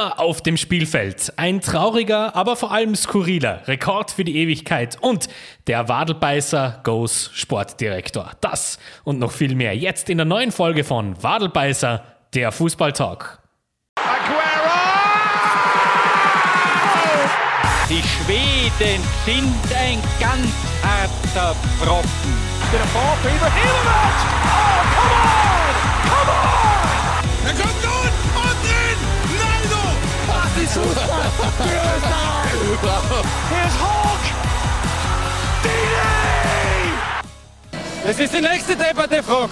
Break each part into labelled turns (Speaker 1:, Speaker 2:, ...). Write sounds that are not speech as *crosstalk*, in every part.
Speaker 1: Wieder auf dem Spielfeld. Ein trauriger, aber vor allem skurriler Rekord für die Ewigkeit. Und der Wadelbeißer goes Sportdirektor. Das und noch viel mehr jetzt in der neuen Folge von Wadelbeißer, der Fußballtalk. Aguero!
Speaker 2: Die Schweden sind ein ganz harter Brocken. Der Ibrahimovic! Oh, come on! Come on!
Speaker 3: Ist Fußball! Here's Hawk! Dini!
Speaker 2: Das ist die nächste Debatte, Frog.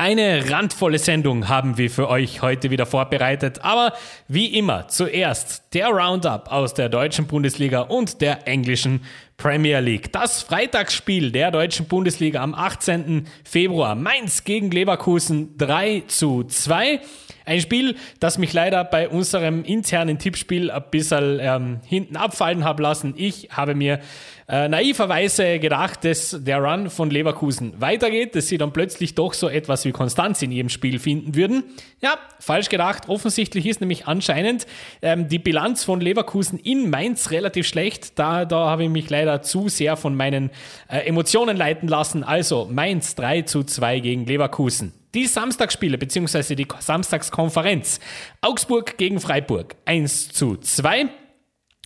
Speaker 1: Eine randvolle Sendung haben wir für euch heute wieder vorbereitet, aber wie immer zuerst der Roundup aus der deutschen Bundesliga und der englischen Premier League. Das Freitagsspiel der deutschen Bundesliga am 18. Februar. Mainz gegen Leverkusen 3 zu 2. Ein Spiel, das mich leider bei unserem internen Tippspiel ein bisschen ähm, hinten abfallen habe lassen. Ich habe mir äh, naiverweise gedacht, dass der Run von Leverkusen weitergeht, dass sie dann plötzlich doch so etwas wie Konstanz in ihrem Spiel finden würden. Ja, falsch gedacht. Offensichtlich ist nämlich anscheinend ähm, die Bilanz von Leverkusen in Mainz relativ schlecht. Da, da habe ich mich leider zu sehr von meinen äh, Emotionen leiten lassen. Also Mainz 3 zu 2 gegen Leverkusen. Die Samstagsspiele bzw. die Samstagskonferenz. Augsburg gegen Freiburg 1 zu 2.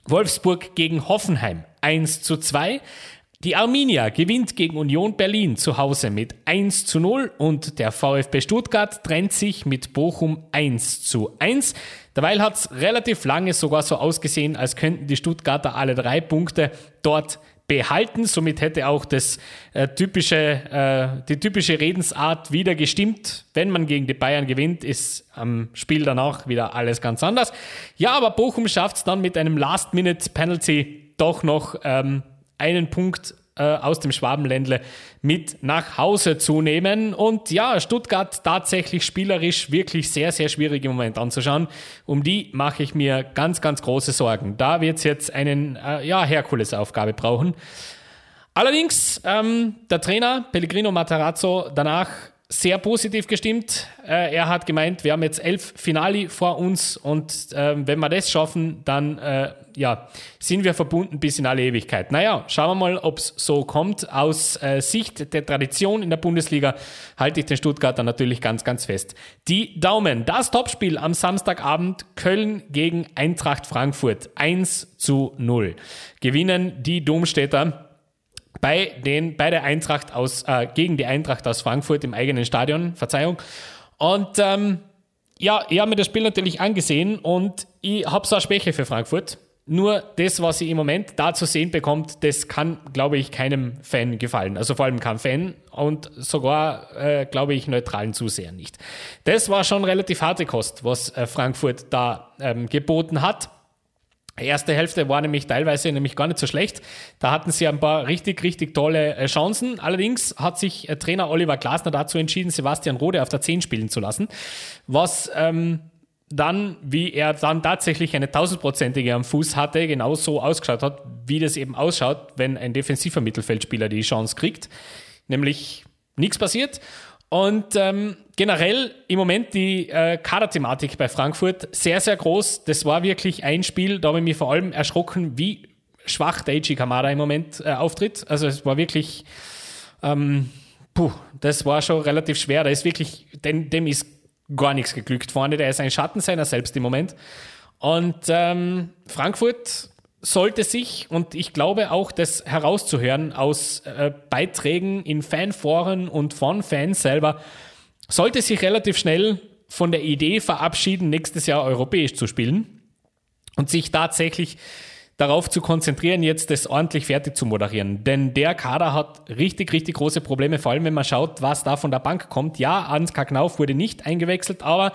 Speaker 1: Wolfsburg gegen Hoffenheim 1 zu 2. Die Arminia gewinnt gegen Union Berlin zu Hause mit 1 zu 0 und der VfB Stuttgart trennt sich mit Bochum 1 zu 1. Dabei hat es relativ lange sogar so ausgesehen, als könnten die Stuttgarter alle drei Punkte dort behalten. Somit hätte auch das äh, typische, äh, die typische Redensart wieder gestimmt. Wenn man gegen die Bayern gewinnt, ist am Spiel danach wieder alles ganz anders. Ja, aber Bochum schafft es dann mit einem Last-Minute-Penalty doch noch ähm, einen Punkt äh, aus dem Schwabenländle mit nach Hause zu nehmen. Und ja, Stuttgart tatsächlich spielerisch wirklich sehr, sehr schwierig im Moment anzuschauen. Um die mache ich mir ganz, ganz große Sorgen. Da wird es jetzt einen äh, ja, Herkulesaufgabe brauchen. Allerdings, ähm, der Trainer Pellegrino Matarazzo danach sehr positiv gestimmt. Äh, er hat gemeint, wir haben jetzt elf Finali vor uns und äh, wenn wir das schaffen, dann äh, ja, sind wir verbunden bis in alle Ewigkeit. Naja, schauen wir mal, ob es so kommt. Aus äh, Sicht der Tradition in der Bundesliga halte ich den Stuttgarter natürlich ganz, ganz fest. Die Daumen. Das Topspiel am Samstagabend Köln gegen Eintracht Frankfurt 1 zu 0. Gewinnen die Domstädter bei, den, bei der Eintracht aus, äh, gegen die Eintracht aus Frankfurt im eigenen Stadion, Verzeihung. Und ähm, ja, ich habe mir das Spiel natürlich angesehen und ich habe so eine Schwäche für Frankfurt. Nur das, was sie im Moment da zu sehen bekommt, das kann, glaube ich, keinem Fan gefallen. Also vor allem kein Fan und sogar, äh, glaube ich, neutralen Zusehern nicht. Das war schon relativ harte Kost, was äh, Frankfurt da ähm, geboten hat. Erste Hälfte war nämlich teilweise nämlich gar nicht so schlecht. Da hatten sie ein paar richtig, richtig tolle äh, Chancen. Allerdings hat sich äh, Trainer Oliver Glasner dazu entschieden, Sebastian Rode auf der 10 spielen zu lassen, was ähm, dann, wie er dann tatsächlich eine tausendprozentige am Fuß hatte, genauso ausgeschaut hat, wie das eben ausschaut, wenn ein defensiver Mittelfeldspieler die Chance kriegt. Nämlich nichts passiert. Und ähm, generell im Moment die äh, Kaderthematik bei Frankfurt sehr, sehr groß. Das war wirklich ein Spiel, da habe ich mich vor allem erschrocken, wie schwach Daichi Kamada im Moment äh, auftritt. Also es war wirklich, ähm, puh, das war schon relativ schwer. Da ist wirklich, dem, dem ist gar nichts geglückt vorne. Der ist ein Schatten seiner selbst im Moment. Und ähm, Frankfurt sollte sich, und ich glaube auch das herauszuhören aus äh, Beiträgen in Fanforen und von Fans selber, sollte sich relativ schnell von der Idee verabschieden, nächstes Jahr europäisch zu spielen und sich tatsächlich darauf zu konzentrieren, jetzt das ordentlich fertig zu moderieren. Denn der Kader hat richtig, richtig große Probleme, vor allem wenn man schaut, was da von der Bank kommt. Ja, Ansgar Knauf wurde nicht eingewechselt, aber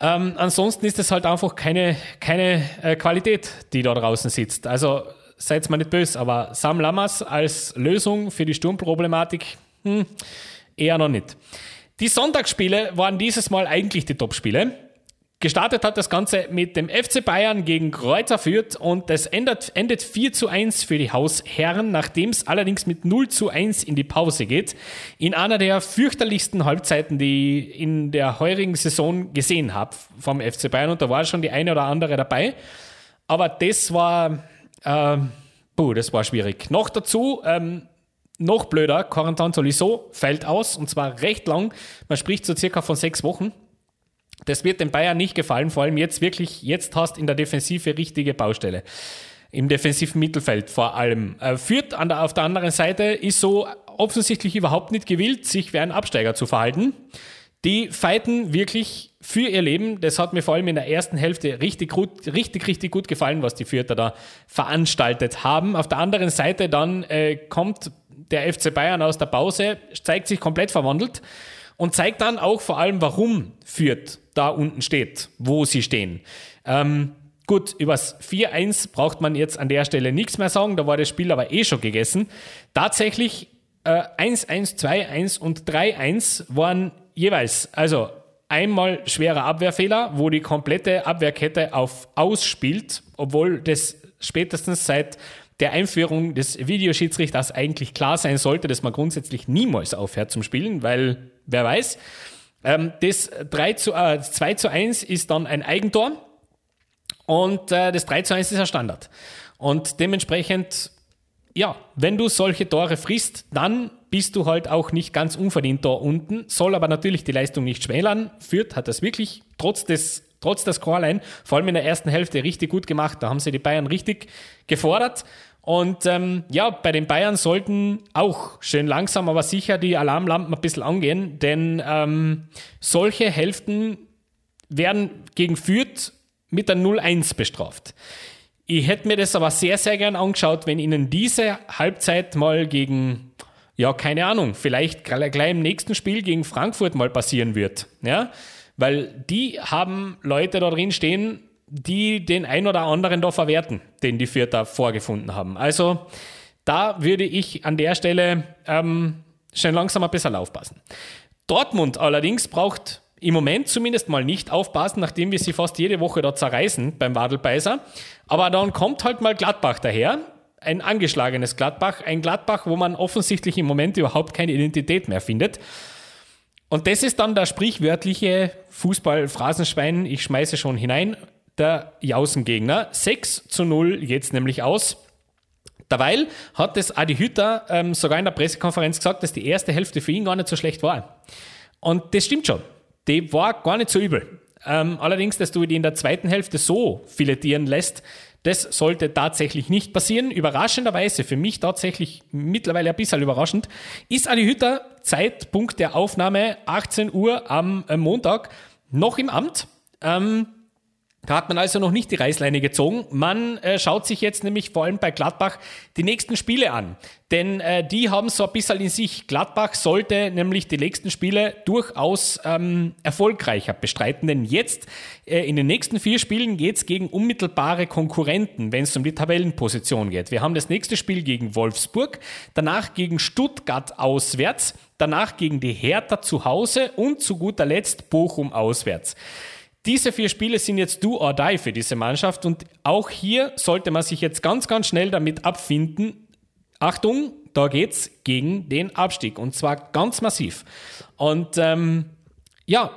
Speaker 1: ähm, ansonsten ist es halt einfach keine, keine äh, Qualität, die da draußen sitzt. Also seid mal nicht böse, aber Sam Lammers als Lösung für die Sturmproblematik hm, eher noch nicht. Die Sonntagsspiele waren dieses Mal eigentlich die Topspiele. Gestartet hat das Ganze mit dem FC Bayern gegen Kräuter Fürth und es endet, endet 4 zu 1 für die Hausherren, nachdem es allerdings mit 0 zu 1 in die Pause geht. In einer der fürchterlichsten Halbzeiten, die ich in der heurigen Saison gesehen habe vom FC Bayern und da war schon die eine oder andere dabei. Aber das war, äh, puh, das war schwierig. Noch dazu, ähm, noch blöder, Corentin Tolisso fällt aus und zwar recht lang. Man spricht so circa von sechs Wochen. Das wird den Bayern nicht gefallen, vor allem jetzt wirklich, jetzt hast in der Defensive richtige Baustelle. Im defensiven Mittelfeld vor allem. Äh, führt an der, auf der anderen Seite ist so offensichtlich überhaupt nicht gewillt, sich wie ein Absteiger zu verhalten. Die fighten wirklich für ihr Leben. Das hat mir vor allem in der ersten Hälfte richtig gut, richtig, richtig gut gefallen, was die Fürther da veranstaltet haben. Auf der anderen Seite dann äh, kommt der FC Bayern aus der Pause, zeigt sich komplett verwandelt und zeigt dann auch vor allem, warum Fürth da unten steht, wo sie stehen. Ähm, gut, übers 4-1 braucht man jetzt an der Stelle nichts mehr sagen, da war das Spiel aber eh schon gegessen. Tatsächlich äh, 1-1, 2-1 und 3-1 waren jeweils, also einmal schwerer Abwehrfehler, wo die komplette Abwehrkette auf ausspielt, obwohl das spätestens seit der Einführung des Videoschiedsrichters eigentlich klar sein sollte, dass man grundsätzlich niemals aufhört zum Spielen, weil wer weiß. Ähm, das 3 zu, äh, 2 zu 1 ist dann ein Eigentor und äh, das 3 zu 1 ist ein Standard. Und dementsprechend, ja, wenn du solche Tore frisst, dann bist du halt auch nicht ganz unverdient da unten, soll aber natürlich die Leistung nicht schmälern. Fürth hat das wirklich trotz des trotz der Scoreline, vor allem in der ersten Hälfte, richtig gut gemacht. Da haben sie die Bayern richtig gefordert. Und ähm, ja, bei den Bayern sollten auch schön langsam, aber sicher die Alarmlampen ein bisschen angehen, denn ähm, solche Hälften werden gegen Fürth mit der 0-1 bestraft. Ich hätte mir das aber sehr, sehr gern angeschaut, wenn ihnen diese Halbzeit mal gegen, ja, keine Ahnung, vielleicht gleich im nächsten Spiel gegen Frankfurt mal passieren wird. Ja, weil die haben Leute da drin stehen, die den ein oder anderen da verwerten, den die Vierter vorgefunden haben. Also da würde ich an der Stelle ähm, schon langsam ein bisschen aufpassen. Dortmund allerdings braucht im Moment zumindest mal nicht aufpassen, nachdem wir sie fast jede Woche da zerreißen beim Wadelbeißer. Aber dann kommt halt mal Gladbach daher. Ein angeschlagenes Gladbach. Ein Gladbach, wo man offensichtlich im Moment überhaupt keine Identität mehr findet. Und das ist dann der sprichwörtliche Fußball-Phrasenschwein. Ich schmeiße schon hinein der Jausengegner. 6 zu 0 jetzt nämlich aus. Derweil hat das Adi Hütter ähm, sogar in der Pressekonferenz gesagt, dass die erste Hälfte für ihn gar nicht so schlecht war. Und das stimmt schon. Die war gar nicht so übel. Ähm, allerdings, dass du die in der zweiten Hälfte so filetieren lässt, das sollte tatsächlich nicht passieren. Überraschenderweise, für mich tatsächlich mittlerweile ein bisschen überraschend, ist Adi Hütter Zeitpunkt der Aufnahme 18 Uhr am äh, Montag noch im Amt. Ähm, da hat man also noch nicht die Reißleine gezogen. Man äh, schaut sich jetzt nämlich vor allem bei Gladbach die nächsten Spiele an. Denn äh, die haben so ein bisschen in sich. Gladbach sollte nämlich die nächsten Spiele durchaus ähm, erfolgreicher bestreiten. Denn jetzt äh, in den nächsten vier Spielen geht es gegen unmittelbare Konkurrenten, wenn es um die Tabellenposition geht. Wir haben das nächste Spiel gegen Wolfsburg, danach gegen Stuttgart auswärts, danach gegen die Hertha zu Hause und zu guter Letzt Bochum auswärts. Diese vier Spiele sind jetzt do or die für diese Mannschaft und auch hier sollte man sich jetzt ganz, ganz schnell damit abfinden. Achtung, da geht's gegen den Abstieg und zwar ganz massiv. Und ähm, ja,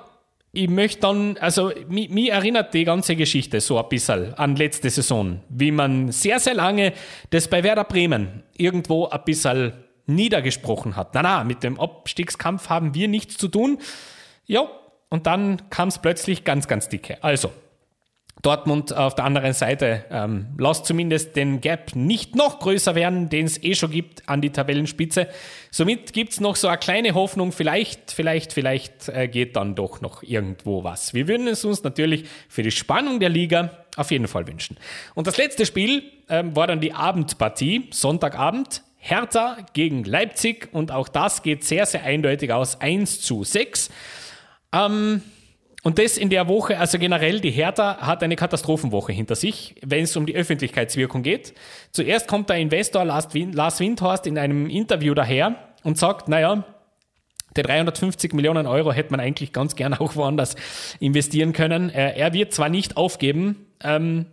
Speaker 1: ich möchte dann, also mich, erinnert die ganze Geschichte so ein bisschen an letzte Saison, wie man sehr, sehr lange das bei Werder Bremen irgendwo ein bisschen niedergesprochen hat. Na, na, mit dem Abstiegskampf haben wir nichts zu tun. Ja, und dann kam es plötzlich ganz, ganz dicke. Also, Dortmund auf der anderen Seite ähm, lasst zumindest den Gap nicht noch größer werden, den es eh schon gibt an die Tabellenspitze. Somit gibt es noch so eine kleine Hoffnung, vielleicht, vielleicht, vielleicht äh, geht dann doch noch irgendwo was. Wir würden es uns natürlich für die Spannung der Liga auf jeden Fall wünschen. Und das letzte Spiel ähm, war dann die Abendpartie, Sonntagabend. Hertha gegen Leipzig und auch das geht sehr, sehr eindeutig aus 1 zu 6. Ähm, und das in der Woche, also generell, die Hertha hat eine Katastrophenwoche hinter sich, wenn es um die Öffentlichkeitswirkung geht. Zuerst kommt der Investor Lars Windhorst in einem Interview daher und sagt, naja, Die 350 Millionen Euro hätte man eigentlich ganz gern auch woanders investieren können. Äh, er wird zwar nicht aufgeben, ähm,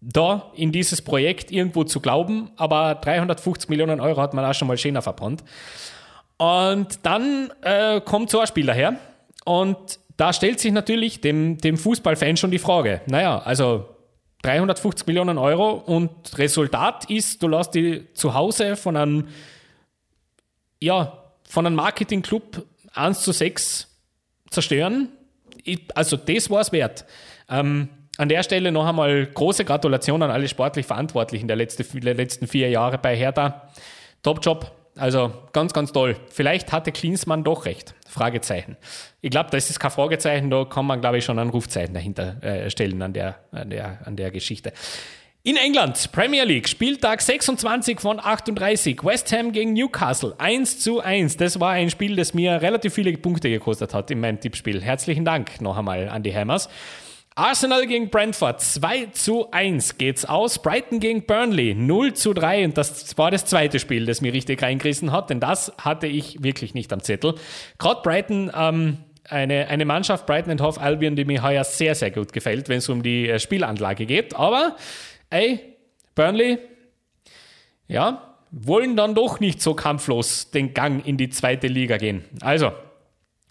Speaker 1: da in dieses Projekt irgendwo zu glauben, aber 350 Millionen Euro hat man auch schon mal schöner verbrannt. Und dann äh, kommt so ein Spieler her und da stellt sich natürlich dem, dem Fußballfan schon die Frage, naja, also 350 Millionen Euro und Resultat ist, du lässt die zu Hause von einem, ja, von einem Marketingclub 1 zu 6 zerstören. Also das war es wert. Ähm, an der Stelle noch einmal große Gratulation an alle sportlich Verantwortlichen der, letzte, der letzten vier Jahre bei Hertha. Top Job. Also ganz, ganz toll. Vielleicht hatte Klinsmann doch recht. Fragezeichen. Ich glaube, das ist kein Fragezeichen, da kann man, glaube ich, schon ein Rufzeichen dahinter äh, stellen an der, an, der, an der Geschichte. In England, Premier League, Spieltag 26 von 38, West Ham gegen Newcastle, 1 zu 1. Das war ein Spiel, das mir relativ viele Punkte gekostet hat in meinem Tippspiel. Herzlichen Dank noch einmal an die Hammers. Arsenal gegen Brentford 2 zu 1 geht's aus. Brighton gegen Burnley 0 zu 3 und das war das zweite Spiel, das mir richtig reingerissen hat, denn das hatte ich wirklich nicht am Zettel. Gerade Brighton, ähm, eine, eine Mannschaft, Brighton and Hove Albion, die mir heuer sehr, sehr gut gefällt, wenn es um die äh, Spielanlage geht. Aber, ey, Burnley, ja, wollen dann doch nicht so kampflos den Gang in die zweite Liga gehen. Also,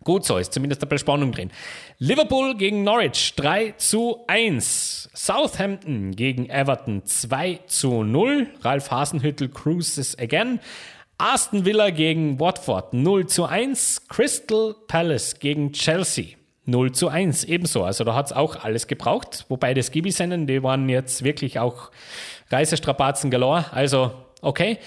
Speaker 1: Gut so, ist zumindest ein bisschen Spannung drin. Liverpool gegen Norwich 3 zu 1. Southampton gegen Everton 2 zu 0. Ralf Hasenhüttel cruises again. Aston Villa gegen Watford 0 zu 1. Crystal Palace gegen Chelsea 0 zu 1 ebenso. Also da hat es auch alles gebraucht. Wobei das Gibisennen, die waren jetzt wirklich auch Reisestrapazen galore. Also okay.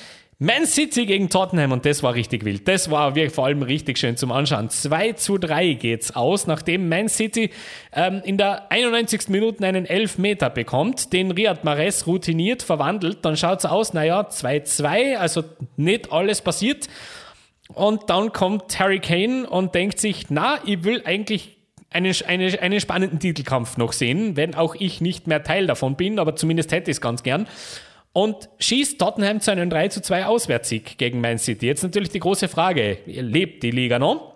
Speaker 1: Man City gegen Tottenham und das war richtig wild. Das war vor allem richtig schön zum Anschauen. 2 zu 3 geht's aus, nachdem Man City ähm, in der 91. Minute einen Elfmeter bekommt, den Riyad Mahrez routiniert verwandelt. Dann schaut's aus, naja, 2-2, also nicht alles passiert. Und dann kommt Harry Kane und denkt sich, na, ich will eigentlich einen, eine, einen spannenden Titelkampf noch sehen, wenn auch ich nicht mehr Teil davon bin, aber zumindest hätte ich es ganz gern und schießt Tottenham zu einem 3 zu 2 Auswärtssieg gegen Man City. Jetzt natürlich die große Frage, lebt die Liga noch?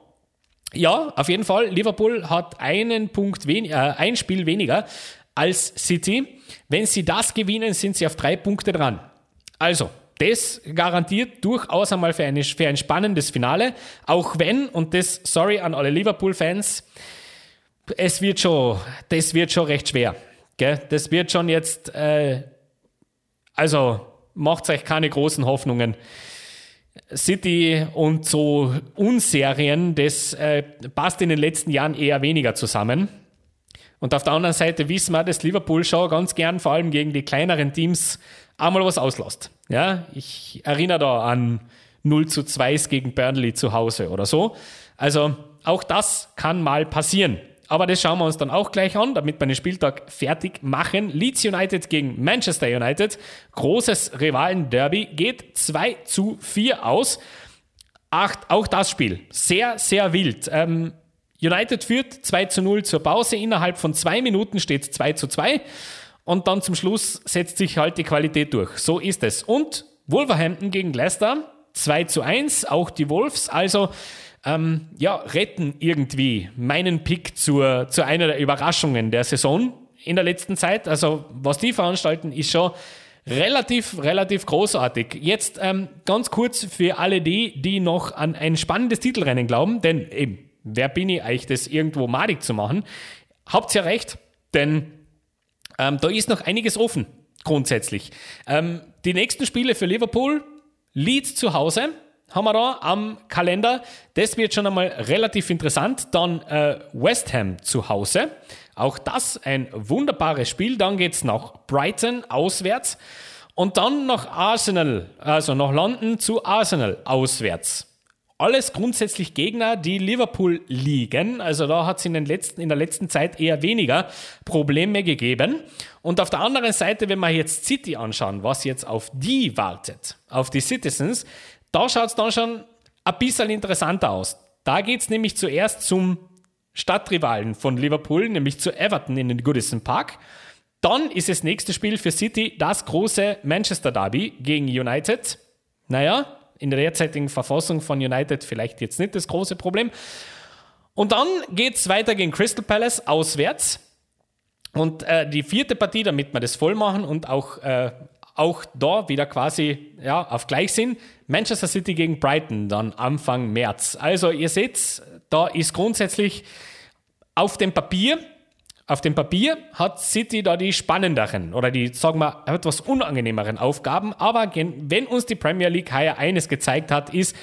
Speaker 1: Ja, auf jeden Fall. Liverpool hat einen Punkt äh, ein Spiel weniger als City. Wenn sie das gewinnen, sind sie auf drei Punkte dran. Also, das garantiert durchaus einmal für, eine, für ein spannendes Finale. Auch wenn, und das, sorry an alle Liverpool-Fans, es wird schon, das wird schon recht schwer. Gell? Das wird schon jetzt äh, also macht euch keine großen Hoffnungen. City und so Unserien, das äh, passt in den letzten Jahren eher weniger zusammen. Und auf der anderen Seite wissen wir, dass Liverpool schon ganz gern, vor allem gegen die kleineren Teams, einmal was auslässt. Ja, ich erinnere da an 0 zu 2 gegen Burnley zu Hause oder so. Also auch das kann mal passieren. Aber das schauen wir uns dann auch gleich an, damit wir den Spieltag fertig machen. Leeds United gegen Manchester United. Großes Rivalen-Derby geht 2 zu 4 aus. Acht, auch das Spiel. Sehr, sehr wild. Ähm, United führt 2 zu 0 zur Pause. Innerhalb von zwei Minuten steht es 2 zu 2. Und dann zum Schluss setzt sich halt die Qualität durch. So ist es. Und Wolverhampton gegen Leicester 2 zu 1. Auch die Wolves. Also ähm, ja, retten irgendwie meinen Pick zur, zu einer der Überraschungen der Saison in der letzten Zeit. Also was die veranstalten, ist schon relativ, relativ großartig. Jetzt ähm, ganz kurz für alle die, die noch an ein spannendes Titelrennen glauben, denn eben, wer bin ich eigentlich, das irgendwo madig zu machen? Habt ihr ja recht, denn ähm, da ist noch einiges offen, grundsätzlich. Ähm, die nächsten Spiele für Liverpool, Leeds zu Hause, haben wir da am Kalender. Das wird schon einmal relativ interessant. Dann äh, West Ham zu Hause. Auch das ein wunderbares Spiel. Dann geht es nach Brighton auswärts. Und dann nach Arsenal, also nach London zu Arsenal auswärts. Alles grundsätzlich Gegner, die Liverpool liegen. Also da hat es in, der letzten Zeit eher weniger Probleme gegeben. Und auf der anderen Seite, wenn wir jetzt City anschauen, was jetzt auf die wartet, auf die Citizens, da schaut es dann schon ein bisschen interessanter aus. Da geht es nämlich zuerst zum Stadtrivalen von Liverpool, nämlich zu Everton in den Goodison Park. Dann ist das nächste Spiel für City das große Manchester Derby gegen United. Naja, In der derzeitigen Verfassung von United vielleicht jetzt nicht das große Problem. Und dann geht es weiter gegen Crystal Palace auswärts. Und äh, die vierte Partie, damit wir das voll machen und auch, äh, auch da wieder quasi ja, auf gleich sind, Manchester City gegen Brighton dann Anfang März. Also ihr seht, da ist grundsätzlich auf dem Papier, auf dem Papier hat City da die spannenderen oder die, sagen wir, etwas unangenehmeren Aufgaben. Aber wenn uns die Premier League heuer eines gezeigt hat, ist,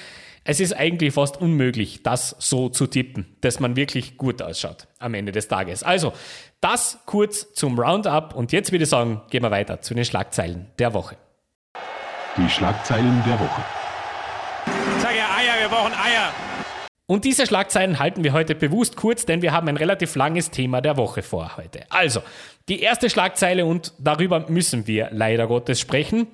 Speaker 1: es ist eigentlich fast unmöglich, das so zu tippen, dass man wirklich gut ausschaut am Ende des Tages. Also, das kurz zum Roundup und jetzt würde ich sagen, gehen wir weiter zu den Schlagzeilen der Woche.
Speaker 4: Die Schlagzeilen der Woche.
Speaker 2: Sag ja Eier, wir brauchen Eier.
Speaker 1: Und diese Schlagzeilen halten wir heute bewusst kurz, denn wir haben ein relativ langes Thema der Woche vor heute. Also, die erste Schlagzeile und darüber müssen wir leider Gottes sprechen.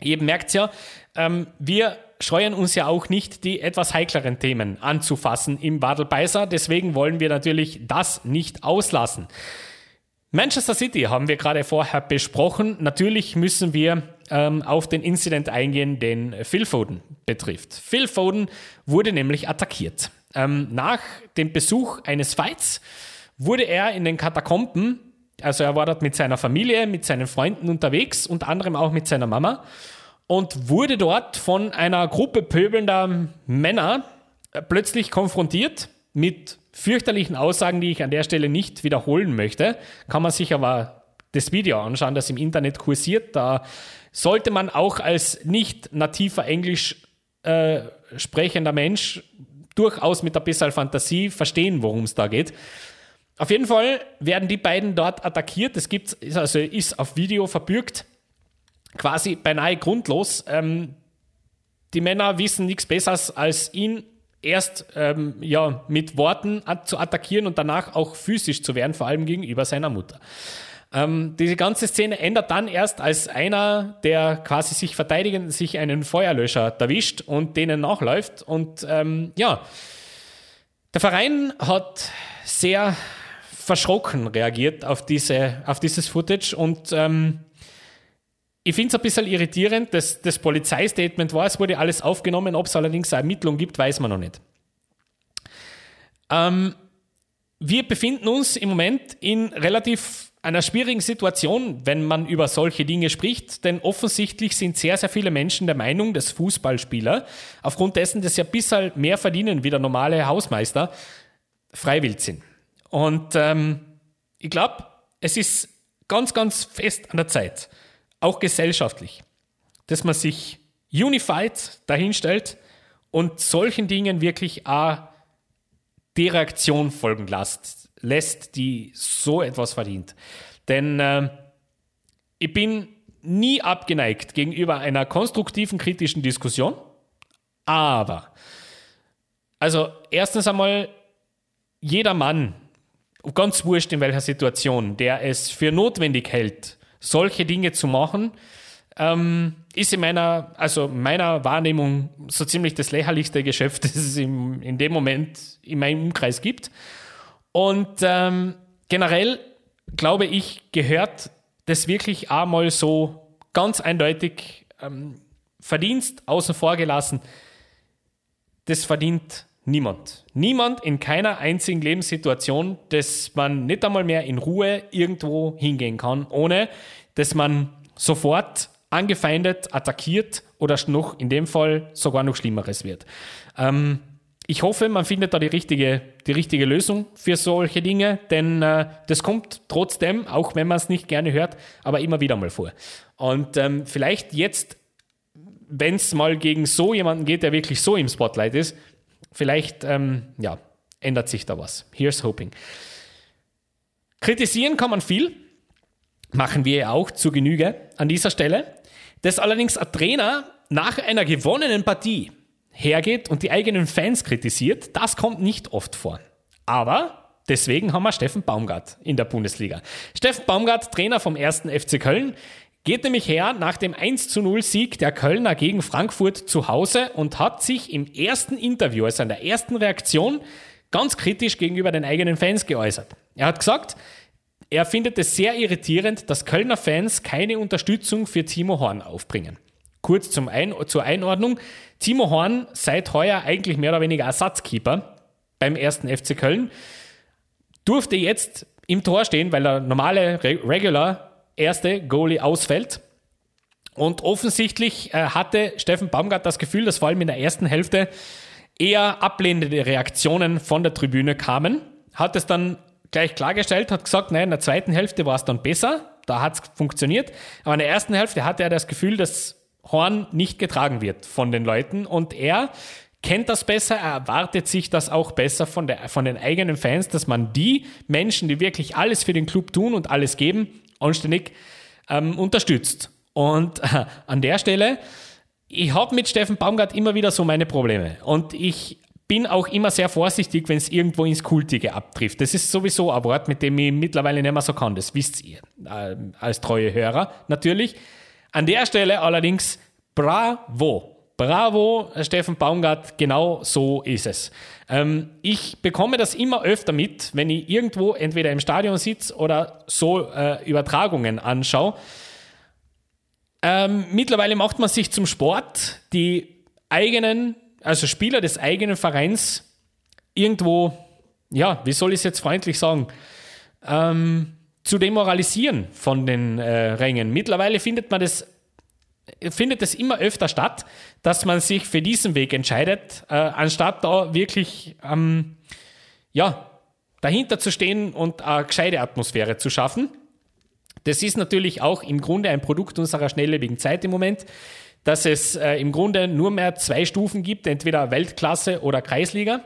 Speaker 1: Ihr merkt ja, ähm, wir scheuen uns ja auch nicht, die etwas heikleren Themen anzufassen im Wadelbeißer. Deswegen wollen wir natürlich das nicht auslassen. Manchester City haben wir gerade vorher besprochen. Natürlich müssen wir ähm, auf den Incident eingehen, den Phil Foden betrifft. Phil Foden wurde nämlich attackiert. Ähm, nach dem Besuch eines Fights wurde er in den Katakomben, also er war dort mit seiner Familie, mit seinen Freunden unterwegs, unter anderem auch mit seiner Mama und wurde dort von einer Gruppe pöbelnder Männer äh, plötzlich konfrontiert mit fürchterlichen Aussagen, die ich an der Stelle nicht wiederholen möchte. Kann man sich aber das Video anschauen, das im Internet kursiert. Da sollte man auch als nicht nativer Englisch äh, sprechender Mensch durchaus mit ein bisschen Fantasie verstehen, worum es da geht. Auf jeden Fall werden die beiden dort attackiert. Es gibt, also ist auf Video verbürgt quasi beinahe grundlos. Ähm, die Männer wissen nichts Besseres, als ihn erst ähm, ja, mit Worten zu attackieren und danach auch physisch zu werden, vor allem gegenüber seiner Mutter. Ähm, diese ganze Szene ändert dann erst, als einer, der quasi sich verteidigen, sich einen Feuerlöscher erwischt und denen nachläuft. Und ähm, ja, der Verein hat sehr verschrocken reagiert auf, diese, auf dieses Footage und ähm, ich finde es ein bisschen irritierend, dass das Polizeistatement war, es wurde alles aufgenommen, ob es allerdings eine Ermittlung gibt, weiß man noch nicht. Ähm, wir befinden uns im Moment in relativ einer schwierigen Situation, wenn man über solche Dinge spricht, denn offensichtlich sind sehr, sehr viele Menschen der Meinung, dass Fußballspieler, aufgrund dessen, dass sie ein bisschen mehr verdienen wie der normale Hausmeister, freiwillig sind. Und ähm, ich glaube, es ist ganz, ganz fest an der Zeit, auch gesellschaftlich, dass man sich unified dahinstellt und solchen Dingen wirklich auch die Reaktion folgen lässt, lässt die so etwas verdient. Denn äh, ich bin nie abgeneigt gegenüber einer konstruktiven, kritischen Diskussion, aber, also erstens einmal, jeder Mann, ganz wurscht in welcher Situation, der es für notwendig hält, solche Dinge zu machen, ähm, ist in meiner, also meiner Wahrnehmung so ziemlich das lächerlichste Geschäft, *laughs* das es im, in dem Moment in meinem Umkreis gibt. Und ähm, generell glaube ich, gehört das wirklich einmal so ganz eindeutig ähm, Verdienst außen vor gelassen. Das verdient niemand. Niemand in keiner einzigen Lebenssituation, dass man nicht einmal mehr in Ruhe irgendwo hingehen kann, ohne dass man sofort angefeindet, attackiert oder noch in dem Fall sogar noch Schlimmeres wird. Ähm, ich hoffe, man findet da die richtige, die richtige Lösung für solche Dinge, denn äh, das kommt trotzdem, auch wenn man es nicht gerne hört, aber immer wieder mal vor. Und ähm, vielleicht jetzt, wenn es mal gegen so jemanden geht, der wirklich so im Spotlight ist, vielleicht ähm, ja, ändert sich da was. Here's hoping. Kritisieren kann man viel, machen wir ja auch zu Genüge an dieser Stelle. Dass allerdings ein Trainer nach einer gewonnenen Partie hergeht und die eigenen Fans kritisiert, das kommt nicht oft vor. Aber deswegen haben wir Steffen Baumgart in der Bundesliga. Steffen Baumgart, Trainer vom ersten FC Köln, geht nämlich her nach dem 1 zu 0 Sieg der Kölner gegen Frankfurt zu Hause und hat sich im ersten Interview, also in der ersten Reaktion, ganz kritisch gegenüber den eigenen Fans geäußert. Er hat gesagt, er findet es sehr irritierend, dass Kölner Fans keine Unterstützung für Timo Horn aufbringen. kurz zum Ein zur Einordnung. Timo Horn seit heuer eigentlich mehr oder weniger Ersatzkeeper beim ersten FC Köln. Durfte jetzt im Tor stehen, weil der normale Regular erste Goalie ausfällt. Und offensichtlich äh, hatte Steffen Baumgart das Gefühl, dass vor allem in der ersten Hälfte eher ablehnende Reaktionen von der Tribüne kamen. Hat es dann gleich klargestellt, hat gesagt, nein, in der zweiten Hälfte war es dann besser, da hat es funktioniert. Aber in der ersten Hälfte hatte er das Gefühl, dass Horn nicht getragen wird von den Leuten und er kennt das besser, er erwartet sich das auch besser von, der, von den eigenen Fans, dass man die Menschen, die wirklich alles für den Club tun und alles geben, anständig ähm, unterstützt. Und äh, *laughs* an der Stelle, ich habe mit Steffen Baumgart immer wieder so meine Probleme. Und ich bin auch immer sehr vorsichtig, wenn es irgendwo ins Kultige abtrifft. Das ist sowieso ein Wort, mit dem ich mittlerweile nicht mehr so kann. Das wisst ihr äh, als treue Hörer natürlich. An der Stelle allerdings bravo. Bravo, Steffen Baumgart, genau so ist es. Ähm, ich bekomme das immer öfter mit, wenn ich irgendwo entweder im Stadion sitze oder so äh, Übertragungen anschaue. Ähm, mittlerweile macht man sich zum Sport die eigenen, also Spieler des eigenen Vereins irgendwo, ja, wie soll ich es jetzt freundlich sagen, ähm, zu demoralisieren von den äh, Rängen. Mittlerweile findet man das findet es immer öfter statt, dass man sich für diesen Weg entscheidet, äh, anstatt da wirklich ähm, ja, dahinter zu stehen und eine gescheite Atmosphäre zu schaffen. Das ist natürlich auch im Grunde ein Produkt unserer schnelllebigen Zeit im Moment, dass es äh, im Grunde nur mehr zwei Stufen gibt, entweder Weltklasse oder Kreisliga.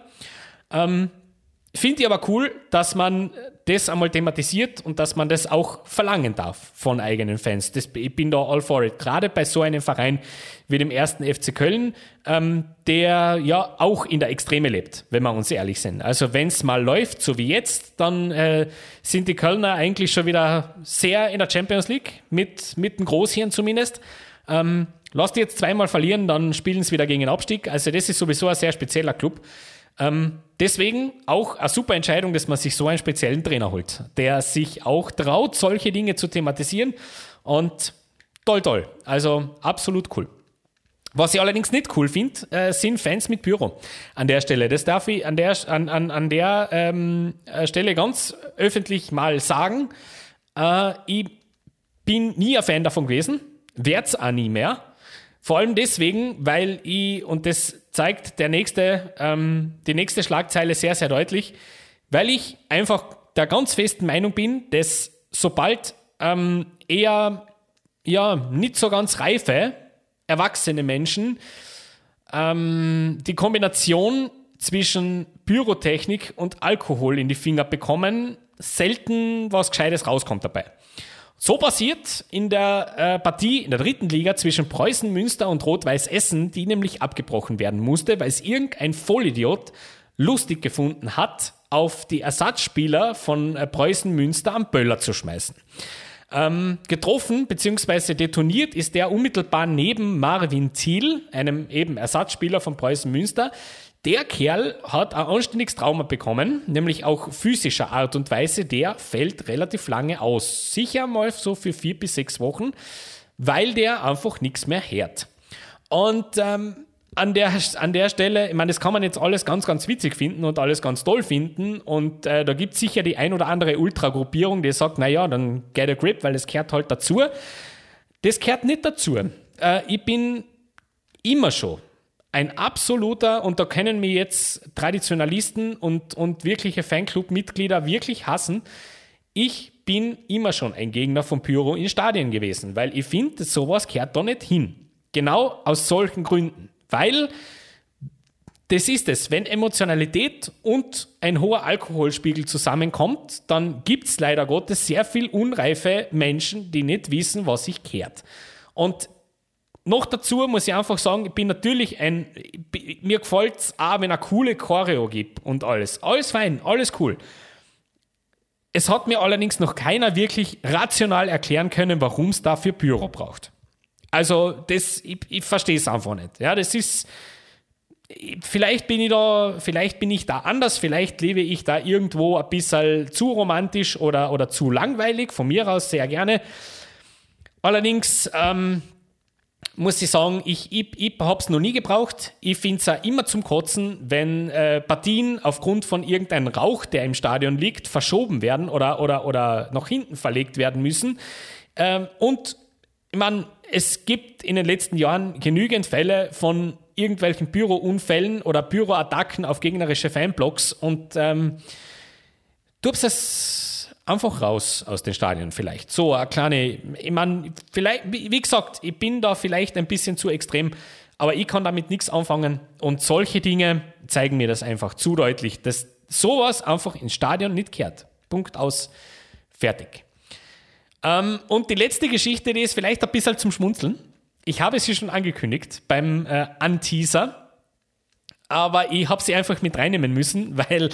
Speaker 1: Ähm, Finde ich aber cool, dass man das einmal thematisiert und dass man das auch verlangen darf von eigenen Fans. Das, ich bin da all for it. Gerade bei so einem Verein wie dem ersten FC Köln, ähm, der ja auch in der Extreme lebt, wenn wir uns ehrlich sind. Also wenn es mal läuft, so wie jetzt, dann äh, sind die Kölner eigentlich schon wieder sehr in der Champions League, mit, mit dem Großhirn zumindest. Ähm, lasst die jetzt zweimal verlieren, dann spielen sie wieder gegen den Abstieg. Also das ist sowieso ein sehr spezieller Club. Ähm, deswegen auch eine super Entscheidung, dass man sich so einen speziellen Trainer holt, der sich auch traut, solche Dinge zu thematisieren. Und toll, toll. Also absolut cool. Was ich allerdings nicht cool finde, äh, sind Fans mit Büro an der Stelle. Das darf ich an der, an, an, an der ähm, äh, Stelle ganz öffentlich mal sagen. Äh, ich bin nie ein Fan davon gewesen, werde es auch nie mehr. Vor allem deswegen, weil ich, und das zeigt der nächste, ähm, die nächste Schlagzeile sehr, sehr deutlich, weil ich einfach der ganz festen Meinung bin, dass sobald ähm, eher ja, nicht so ganz reife, erwachsene Menschen ähm, die Kombination zwischen Pyrotechnik und Alkohol in die Finger bekommen, selten was Gescheites rauskommt dabei. So passiert in der äh, Partie in der dritten Liga zwischen Preußen Münster und Rot-Weiß Essen, die nämlich abgebrochen werden musste, weil es irgendein Vollidiot lustig gefunden hat, auf die Ersatzspieler von äh, Preußen Münster am Böller zu schmeißen. Ähm, getroffen bzw. detoniert ist der unmittelbar neben Marvin Thiel, einem eben Ersatzspieler von Preußen Münster, der Kerl hat ein anständiges Trauma bekommen, nämlich auch physischer Art und Weise. Der fällt relativ lange aus. Sicher mal so für vier bis sechs Wochen, weil der einfach nichts mehr hört. Und ähm, an der, an der Stelle, ich meine, das kann man jetzt alles ganz, ganz witzig finden und alles ganz toll finden. Und äh, da gibt es sicher die ein oder andere Ultragruppierung, die sagt, naja, dann get a grip, weil das gehört halt dazu. Das gehört nicht dazu. Äh, ich bin immer schon ein absoluter, und da können mir jetzt Traditionalisten und, und wirkliche Fanclub-Mitglieder wirklich hassen, ich bin immer schon ein Gegner von Pyro in Stadien gewesen, weil ich finde, sowas kehrt da nicht hin. Genau aus solchen Gründen. Weil das ist es, wenn Emotionalität und ein hoher Alkoholspiegel zusammenkommt, dann gibt es leider Gottes sehr viel unreife Menschen, die nicht wissen, was sich kehrt. Und noch dazu muss ich einfach sagen, ich bin natürlich ein, mir gefällt es auch, wenn eine coole Choreo gibt und alles. Alles fein, alles cool. Es hat mir allerdings noch keiner wirklich rational erklären können, warum es dafür Pyro braucht. Also, das, ich, ich verstehe es einfach nicht. Ja, das ist, vielleicht bin ich da, vielleicht bin ich da anders, vielleicht lebe ich da irgendwo ein bisschen zu romantisch oder, oder zu langweilig, von mir aus sehr gerne. Allerdings, ähm, muss ich sagen, ich, ich, ich habe es noch nie gebraucht. Ich finde es auch immer zum Kotzen, wenn äh, Partien aufgrund von irgendeinem Rauch, der im Stadion liegt, verschoben werden oder, oder, oder nach hinten verlegt werden müssen. Ähm, und ich meine, es gibt in den letzten Jahren genügend Fälle von irgendwelchen Bürounfällen oder Büroattacken auf gegnerische Fanblocks und ähm, du hast es einfach raus aus den Stadien vielleicht. So eine kleine, ich meine, vielleicht, wie gesagt, ich bin da vielleicht ein bisschen zu extrem, aber ich kann damit nichts anfangen und solche Dinge zeigen mir das einfach zu deutlich, dass sowas einfach ins Stadion nicht kehrt. Punkt aus, fertig. Ähm, und die letzte Geschichte, die ist vielleicht ein bisschen zum Schmunzeln. Ich habe sie schon angekündigt beim äh, Anteaser, aber ich habe sie einfach mit reinnehmen müssen, *laughs* weil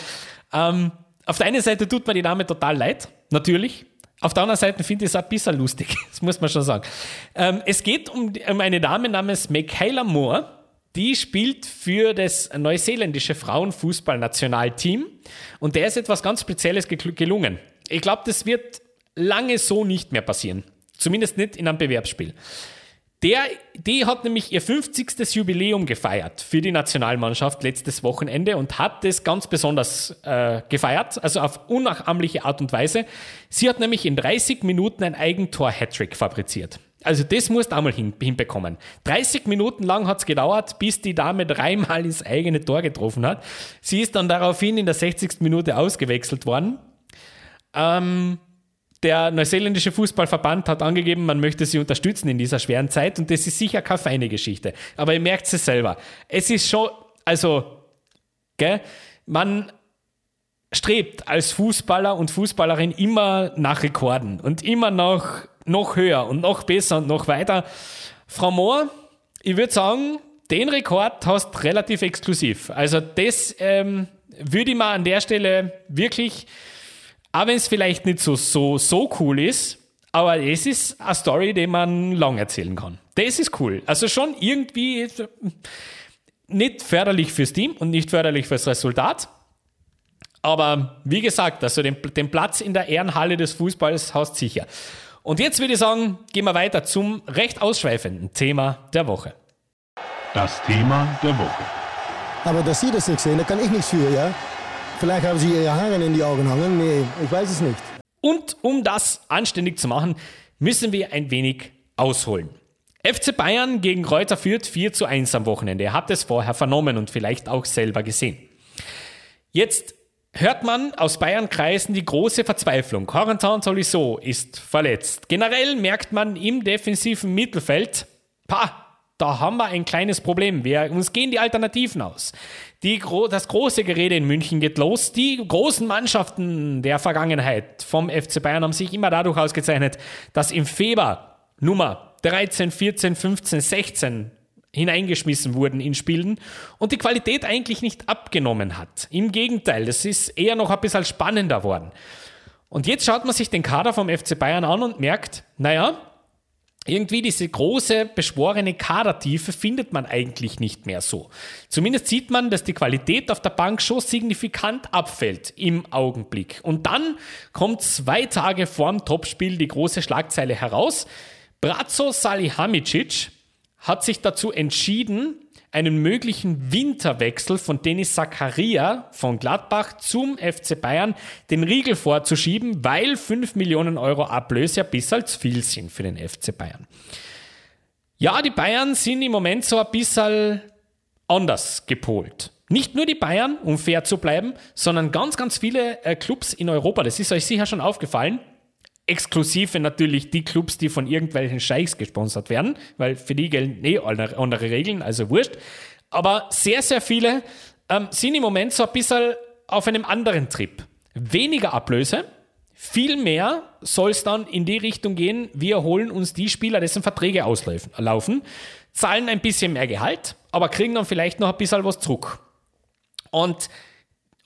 Speaker 1: ähm, auf der einen Seite tut mir die Dame total leid, natürlich. Auf der anderen Seite finde ich es ein bisschen lustig, *laughs* das muss man schon sagen. Ähm, es geht um, um eine Dame namens Michaela Moore. Die spielt für das neuseeländische Frauenfußballnationalteam und der ist etwas ganz Spezielles gelungen. Ich glaube, das wird lange so nicht mehr passieren. Zumindest nicht in einem Bewerbsspiel. Der, die hat nämlich ihr 50. Jubiläum gefeiert für die Nationalmannschaft letztes Wochenende und hat das ganz besonders äh, gefeiert, also auf unnachahmliche Art und Weise. Sie hat nämlich in 30 Minuten ein Eigentor-Hattrick fabriziert. Also das musst du einmal hin, hinbekommen. 30 Minuten lang hat es gedauert, bis die Dame dreimal ins eigene Tor getroffen hat. Sie ist dann daraufhin in der 60. Minute ausgewechselt worden. Ähm, der neuseeländische Fußballverband hat angegeben, man möchte sie unterstützen in dieser schweren Zeit und das ist sicher keine feine Geschichte. Aber ihr merkt es selber. Es ist schon, also, gell, man strebt als Fußballer und Fußballerin immer nach Rekorden und immer noch, noch höher und noch besser und noch weiter. Frau Mohr, ich würde sagen, den Rekord hast relativ exklusiv. Also das ähm, würde ich mal an der Stelle wirklich auch wenn es vielleicht nicht so, so, so cool ist, aber es ist eine Story, die man lang erzählen kann. Das ist cool. Also schon irgendwie nicht förderlich fürs Team und nicht förderlich fürs Resultat. Aber wie gesagt, also den, den Platz in der Ehrenhalle des Fußballs hast sicher. Und jetzt würde ich sagen, gehen wir weiter zum recht ausschweifenden Thema der Woche.
Speaker 4: Das Thema der Woche.
Speaker 5: Aber dass Sie das nicht sehen, da kann ich nichts für, ja? Vielleicht haben Sie Ihre Haare in die Augen hangen. Nee, ich weiß es nicht.
Speaker 1: Und um das anständig zu machen, müssen wir ein wenig ausholen. FC Bayern gegen Reuter führt 4 zu 1 am Wochenende. Ihr habt es vorher vernommen und vielleicht auch selber gesehen. Jetzt hört man aus Bayern-Kreisen die große Verzweiflung. Corentin Tolisso ist verletzt. Generell merkt man im defensiven Mittelfeld, pa, da haben wir ein kleines Problem. Wir, uns gehen die Alternativen aus. Die, das große Gerede in München geht los. Die großen Mannschaften der Vergangenheit vom FC Bayern haben sich immer dadurch ausgezeichnet, dass im Februar Nummer 13, 14, 15, 16 hineingeschmissen wurden in Spielen und die Qualität eigentlich nicht abgenommen hat. Im Gegenteil, das ist eher noch ein bisschen spannender worden. Und jetzt schaut man sich den Kader vom FC Bayern an und merkt, naja, irgendwie diese große, beschworene Kadertiefe findet man eigentlich nicht mehr so. Zumindest sieht man, dass die Qualität auf der Bank schon signifikant abfällt im Augenblick. Und dann kommt zwei Tage vorm Topspiel die große Schlagzeile heraus. Brazzo Salihamidzic hat sich dazu entschieden, einen möglichen Winterwechsel von Denis Zakaria von Gladbach zum FC Bayern den Riegel vorzuschieben, weil 5 Millionen Euro Ablöse ja bis als viel sind für den FC Bayern. Ja, die Bayern sind im Moment so ein bisschen anders gepolt. Nicht nur die Bayern, um fair zu bleiben, sondern ganz, ganz viele äh, Clubs in Europa. Das ist euch sicher schon aufgefallen exklusive natürlich die Clubs, die von irgendwelchen Scheichs gesponsert werden, weil für die gelten eh andere Regeln, also wurscht. Aber sehr, sehr viele ähm, sind im Moment so ein bisschen auf einem anderen Trip. Weniger Ablöse, viel mehr soll es dann in die Richtung gehen, wir holen uns die Spieler, dessen Verträge auslaufen, zahlen ein bisschen mehr Gehalt, aber kriegen dann vielleicht noch ein bisschen was zurück. Und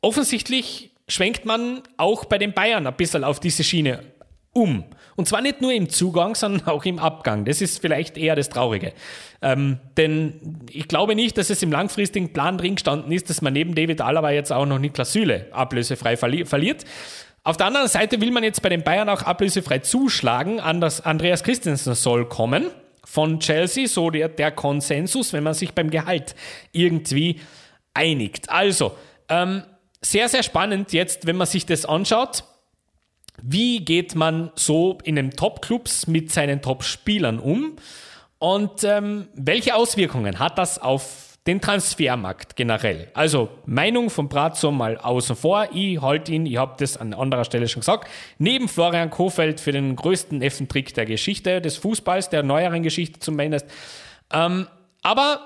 Speaker 1: offensichtlich schwenkt man auch bei den Bayern ein bisschen auf diese Schiene um. Und zwar nicht nur im Zugang, sondern auch im Abgang. Das ist vielleicht eher das Traurige. Ähm, denn ich glaube nicht, dass es im langfristigen Plan drin gestanden ist, dass man neben David Alaba jetzt auch noch Niklas Süle ablösefrei verli verliert. Auf der anderen Seite will man jetzt bei den Bayern auch ablösefrei zuschlagen. Anders Andreas Christensen soll kommen von Chelsea, so der, der Konsensus, wenn man sich beim Gehalt irgendwie einigt. Also, ähm, sehr, sehr spannend jetzt, wenn man sich das anschaut. Wie geht man so in den Top-Clubs mit seinen Top-Spielern um? Und ähm, welche Auswirkungen hat das auf den Transfermarkt generell. Also Meinung von Brazzo mal außen vor. Ich halte ihn, ich habe das an anderer Stelle schon gesagt, neben Florian Kofeld für den größten Effentrick der Geschichte des Fußballs, der neueren Geschichte zumindest. Ähm, aber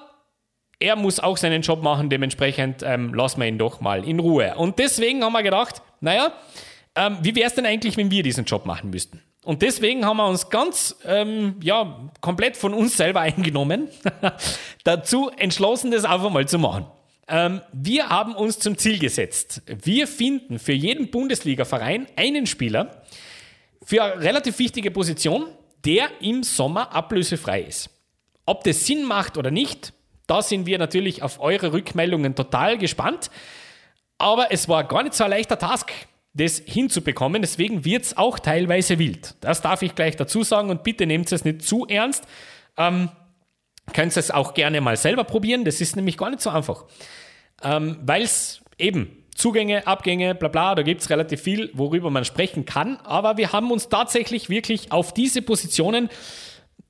Speaker 1: er muss auch seinen Job machen, dementsprechend ähm, lassen wir ihn doch mal in Ruhe. Und deswegen haben wir gedacht, naja, ähm, wie wäre es denn eigentlich, wenn wir diesen Job machen müssten? Und deswegen haben wir uns ganz, ähm, ja, komplett von uns selber *laughs* eingenommen, dazu entschlossen, das einfach mal zu machen. Ähm, wir haben uns zum Ziel gesetzt. Wir finden für jeden Bundesliga-Verein einen Spieler für eine relativ wichtige Position, der im Sommer ablösefrei ist. Ob das Sinn macht oder nicht, da sind wir natürlich auf eure Rückmeldungen total gespannt. Aber es war gar nicht so ein leichter Task, das hinzubekommen. Deswegen wird es auch teilweise wild. Das darf ich gleich dazu sagen und bitte nehmt es nicht zu ernst. Ähm, könnt es auch gerne mal selber probieren. Das ist nämlich gar nicht so einfach. Ähm, Weil es eben Zugänge, Abgänge, bla bla, da gibt es relativ viel, worüber man sprechen kann. Aber wir haben uns tatsächlich wirklich auf diese Positionen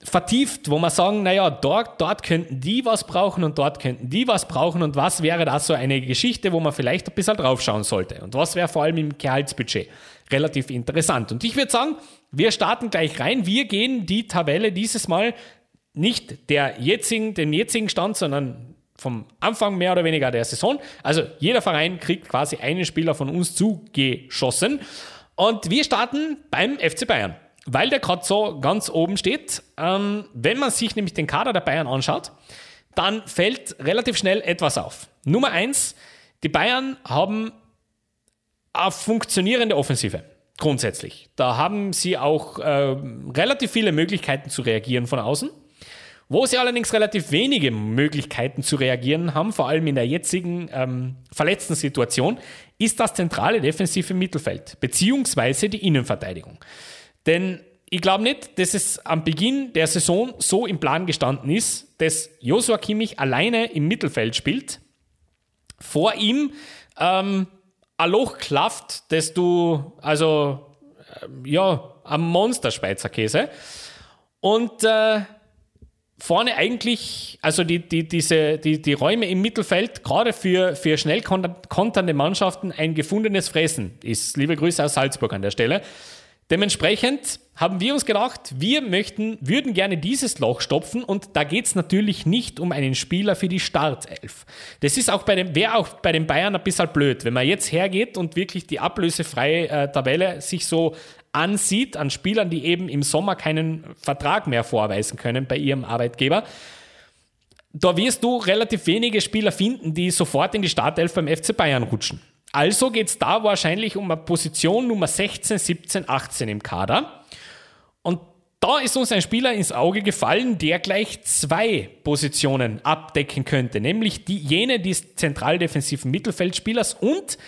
Speaker 1: vertieft, wo wir sagen, naja, dort, dort könnten die was brauchen und dort könnten die was brauchen und was wäre das so eine Geschichte, wo man vielleicht ein bisschen draufschauen sollte und was wäre vor allem im Gehaltsbudget relativ interessant. Und ich würde sagen, wir starten gleich rein. Wir gehen die Tabelle dieses Mal nicht der jetzigen, den jetzigen Stand, sondern vom Anfang mehr oder weniger der Saison. Also jeder Verein kriegt quasi einen Spieler von uns zugeschossen. Und wir starten beim FC Bayern weil der gerade so ganz oben steht. Ähm, wenn man sich nämlich den Kader der Bayern anschaut, dann fällt relativ schnell etwas auf. Nummer eins, die Bayern haben eine funktionierende Offensive. Grundsätzlich. Da haben sie auch äh, relativ viele Möglichkeiten zu reagieren von außen. Wo sie allerdings relativ wenige Möglichkeiten zu reagieren haben, vor allem in der jetzigen ähm, verletzten Situation, ist das zentrale defensive Mittelfeld, beziehungsweise die Innenverteidigung. Denn ich glaube nicht, dass es am Beginn der Saison so im Plan gestanden ist, dass Joshua Kimmich alleine im Mittelfeld spielt, vor ihm ähm, ein Loch klafft, dass du, also, äh, ja, am Monster Schweizer Käse. Und äh, vorne eigentlich, also die, die, diese, die, die Räume im Mittelfeld, gerade für, für schnell konternde Mannschaften, ein gefundenes Fressen ist. Liebe Grüße aus Salzburg an der Stelle. Dementsprechend haben wir uns gedacht, wir möchten, würden gerne dieses Loch stopfen und da geht es natürlich nicht um einen Spieler für die Startelf. Das ist auch bei dem, wäre auch bei den Bayern ein bisschen blöd, wenn man jetzt hergeht und wirklich die ablösefreie äh, Tabelle sich so ansieht an Spielern, die eben im Sommer keinen Vertrag mehr vorweisen können bei ihrem Arbeitgeber. Da wirst du relativ wenige Spieler finden, die sofort in die Startelf beim FC Bayern rutschen. Also geht es da wahrscheinlich um eine Position Nummer 16, 17, 18 im Kader. Und da ist uns ein Spieler ins Auge gefallen, der gleich zwei Positionen abdecken könnte, nämlich die, jene des zentraldefensiven Mittelfeldspielers und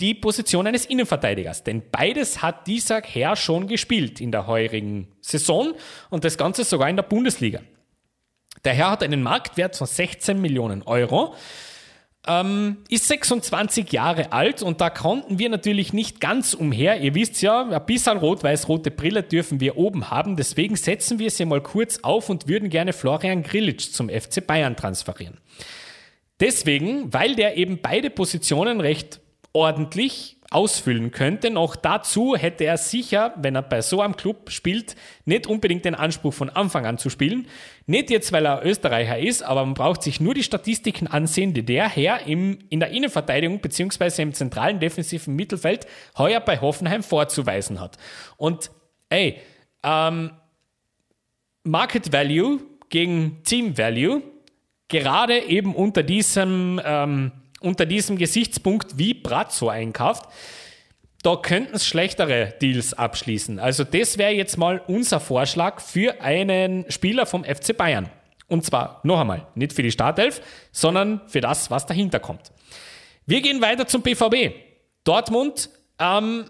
Speaker 1: die Position eines Innenverteidigers. Denn beides hat dieser Herr schon gespielt in der heurigen Saison und das Ganze sogar in der Bundesliga. Der Herr hat einen Marktwert von 16 Millionen Euro ähm, ist 26 Jahre alt und da konnten wir natürlich nicht ganz umher. Ihr wisst ja, ein bisschen rot-weiß-rote Brille dürfen wir oben haben. Deswegen setzen wir sie mal kurz auf und würden gerne Florian Grillitsch zum FC Bayern transferieren. Deswegen, weil der eben beide Positionen recht ordentlich ausfüllen könnte. Noch dazu hätte er sicher, wenn er bei so einem Club spielt, nicht unbedingt den Anspruch von Anfang an zu spielen. Nicht jetzt, weil er Österreicher ist, aber man braucht sich nur die Statistiken ansehen, die der Herr im, in der Innenverteidigung bzw. im zentralen defensiven Mittelfeld heuer bei Hoffenheim vorzuweisen hat. Und ey, ähm, Market Value gegen Team Value, gerade eben unter diesem ähm, unter diesem Gesichtspunkt, wie Brazzo einkauft, da könnten es schlechtere Deals abschließen. Also das wäre jetzt mal unser Vorschlag für einen Spieler vom FC Bayern. Und zwar noch einmal, nicht für die Startelf, sondern für das, was dahinter kommt. Wir gehen weiter zum BVB. Dortmund ähm,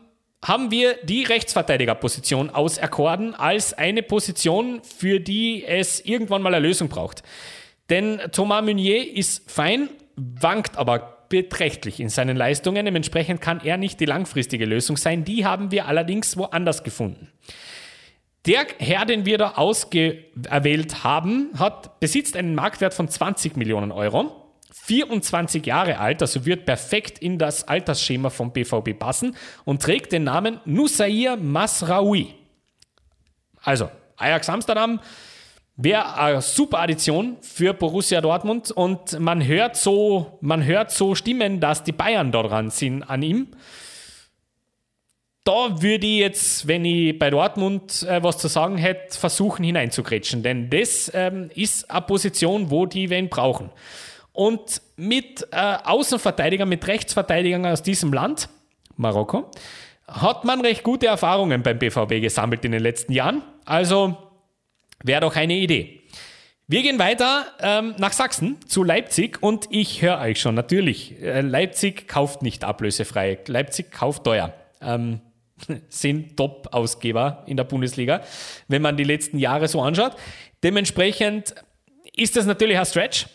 Speaker 1: haben wir die Rechtsverteidigerposition auserkoren als eine Position, für die es irgendwann mal eine Lösung braucht. Denn Thomas Meunier ist fein, wankt aber beträchtlich in seinen Leistungen. Dementsprechend kann er nicht die langfristige Lösung sein. Die haben wir allerdings woanders gefunden. Der Herr, den wir da ausgewählt haben, hat, besitzt einen Marktwert von 20 Millionen Euro. 24 Jahre alt, also wird perfekt in das Altersschema vom BVB passen und trägt den Namen Nusair Masraoui. Also, Ajax Amsterdam wäre eine super Addition für Borussia Dortmund und man hört so, man hört so Stimmen, dass die Bayern da dran sind an ihm. Da würde ich jetzt, wenn ich bei Dortmund äh, was zu sagen hätte, versuchen hineinzugrätschen, denn das ähm, ist eine Position, wo die wen brauchen. Und mit äh, Außenverteidigern, mit Rechtsverteidigern aus diesem Land, Marokko, hat man recht gute Erfahrungen beim BVB gesammelt in den letzten Jahren. Also wäre doch eine Idee. Wir gehen weiter ähm, nach Sachsen zu Leipzig und ich höre euch schon, natürlich, äh, Leipzig kauft nicht ablösefrei. Leipzig kauft teuer. Ähm, *laughs* sind Top-Ausgeber in der Bundesliga, wenn man die letzten Jahre so anschaut. Dementsprechend ist das natürlich ein Stretch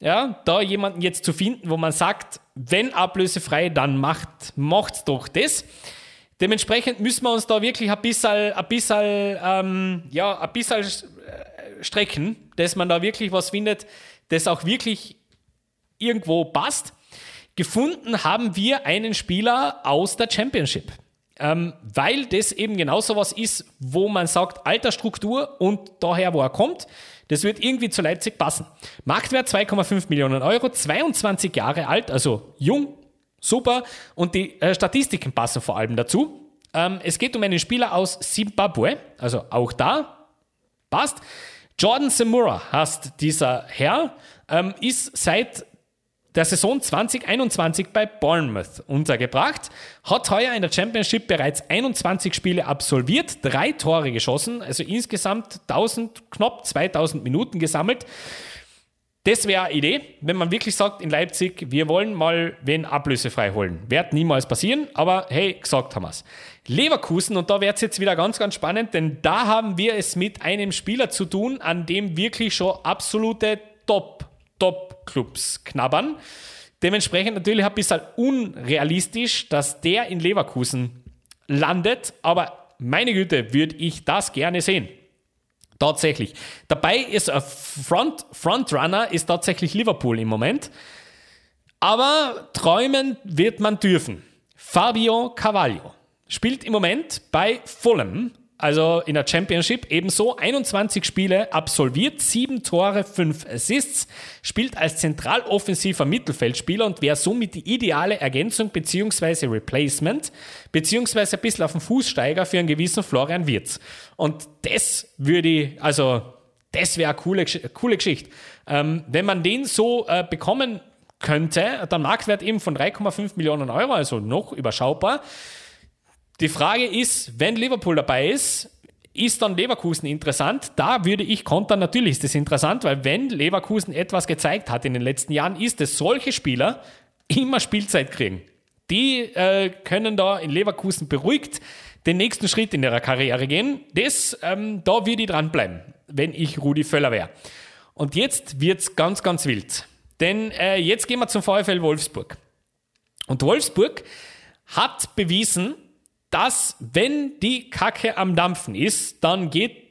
Speaker 1: ja, da jemanden jetzt zu finden, wo man sagt, wenn ablösefrei, dann macht, macht's doch das. Dementsprechend müssen wir uns da wirklich ein bisschen, ein bisschen, ähm, ja, ein bisschen äh, strecken, dass man da wirklich was findet, das auch wirklich irgendwo passt. Gefunden haben wir einen Spieler aus der Championship. Ähm, weil das eben genauso was ist, wo man sagt, Altersstruktur und daher, wo er kommt, das wird irgendwie zu Leipzig passen. Marktwert 2,5 Millionen Euro, 22 Jahre alt, also jung, super. Und die äh, Statistiken passen vor allem dazu. Ähm, es geht um einen Spieler aus Zimbabwe, also auch da passt. Jordan Semura heißt dieser Herr, ähm, ist seit der Saison 2021 bei Bournemouth untergebracht, hat heuer in der Championship bereits 21 Spiele absolviert, drei Tore geschossen, also insgesamt 1000, knapp 2000 Minuten gesammelt. Das wäre eine Idee, wenn man wirklich sagt in Leipzig, wir wollen mal wen ablösefrei holen. Wird niemals passieren, aber hey, gesagt haben wir es. Leverkusen, und da wird es jetzt wieder ganz, ganz spannend, denn da haben wir es mit einem Spieler zu tun, an dem wirklich schon absolute Top Top-Clubs knabbern. Dementsprechend natürlich ein bisschen unrealistisch, dass der in Leverkusen landet, aber meine Güte, würde ich das gerne sehen. Tatsächlich. Dabei ist ein Front, Frontrunner ist tatsächlich Liverpool im Moment. Aber träumen wird man dürfen. Fabio Carvalho spielt im Moment bei Fulham also in der Championship, ebenso 21 Spiele absolviert, 7 Tore, 5 Assists, spielt als zentraloffensiver Mittelfeldspieler und wäre somit die ideale Ergänzung bzw. Replacement, beziehungsweise ein bisschen auf den Fußsteiger für einen gewissen Florian Wirz. Und das würde ich, also das wäre eine coole, coole Geschichte. Ähm, wenn man den so äh, bekommen könnte, der Marktwert eben von 3,5 Millionen Euro, also noch überschaubar, die Frage ist, wenn Liverpool dabei ist, ist dann Leverkusen interessant? Da würde ich kontern, natürlich ist das interessant, weil wenn Leverkusen etwas gezeigt hat in den letzten Jahren, ist es, solche Spieler immer Spielzeit kriegen. Die äh, können da in Leverkusen beruhigt den nächsten Schritt in ihrer Karriere gehen. Das, ähm, da würde ich dranbleiben, wenn ich Rudi Völler wäre. Und jetzt wird es ganz, ganz wild. Denn äh, jetzt gehen wir zum VfL Wolfsburg. Und Wolfsburg hat bewiesen, dass, wenn die Kacke am Dampfen ist, dann geht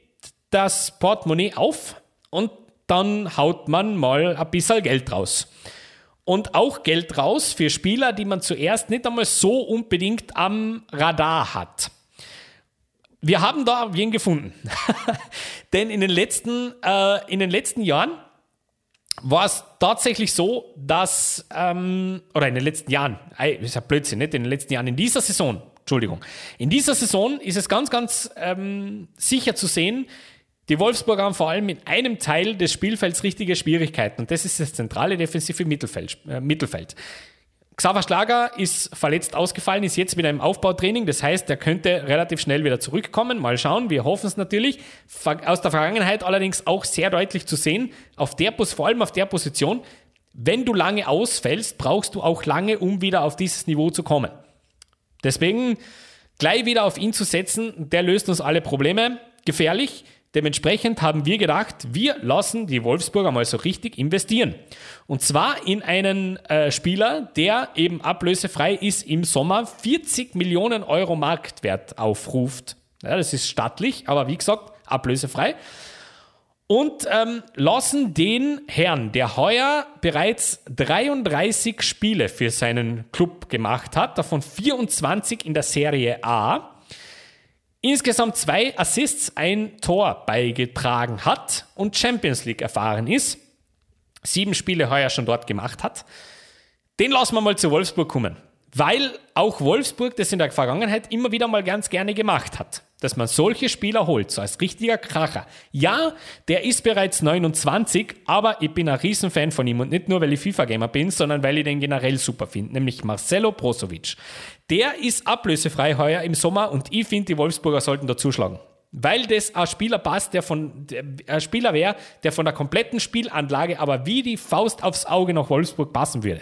Speaker 1: das Portemonnaie auf und dann haut man mal ein bisschen Geld raus. Und auch Geld raus für Spieler, die man zuerst nicht einmal so unbedingt am Radar hat. Wir haben da wen gefunden. *laughs* Denn in den letzten, äh, in den letzten Jahren war es tatsächlich so, dass, ähm, oder in den letzten Jahren, ey, ist ja Blödsinn, nicht in den letzten Jahren, in dieser Saison Entschuldigung. In dieser Saison ist es ganz, ganz ähm, sicher zu sehen, die Wolfsburger haben vor allem in einem Teil des Spielfelds richtige Schwierigkeiten und das ist das zentrale defensive Mittelfeld. Äh, Mittelfeld. Xaver Schlager ist verletzt ausgefallen, ist jetzt wieder im Aufbautraining. Das heißt, er könnte relativ schnell wieder zurückkommen. Mal schauen, wir hoffen es natürlich. Aus der Vergangenheit allerdings auch sehr deutlich zu sehen, auf der, vor allem auf der Position, wenn du lange ausfällst, brauchst du auch lange, um wieder auf dieses Niveau zu kommen. Deswegen, gleich wieder auf ihn zu setzen, der löst uns alle Probleme. Gefährlich. Dementsprechend haben wir gedacht, wir lassen die Wolfsburger mal so richtig investieren. Und zwar in einen äh, Spieler, der eben ablösefrei ist im Sommer, 40 Millionen Euro Marktwert aufruft. Ja, das ist stattlich, aber wie gesagt, ablösefrei. Und ähm, lassen den Herrn, der heuer bereits 33 Spiele für seinen Club gemacht hat, davon 24 in der Serie A, insgesamt zwei Assists, ein Tor beigetragen hat und Champions League erfahren ist, sieben Spiele heuer schon dort gemacht hat, den lassen wir mal zu Wolfsburg kommen. Weil auch Wolfsburg das in der Vergangenheit immer wieder mal ganz gerne gemacht hat dass man solche Spieler holt, so als richtiger Kracher. Ja, der ist bereits 29, aber ich bin ein Riesenfan von ihm und nicht nur, weil ich FIFA-Gamer bin, sondern weil ich den generell super finde, nämlich Marcelo Brozovic. Der ist ablösefrei heuer im Sommer und ich finde, die Wolfsburger sollten da zuschlagen weil das ein Spieler passt, der von der, ein Spieler wäre, der von der kompletten Spielanlage aber wie die Faust aufs Auge nach Wolfsburg passen würde.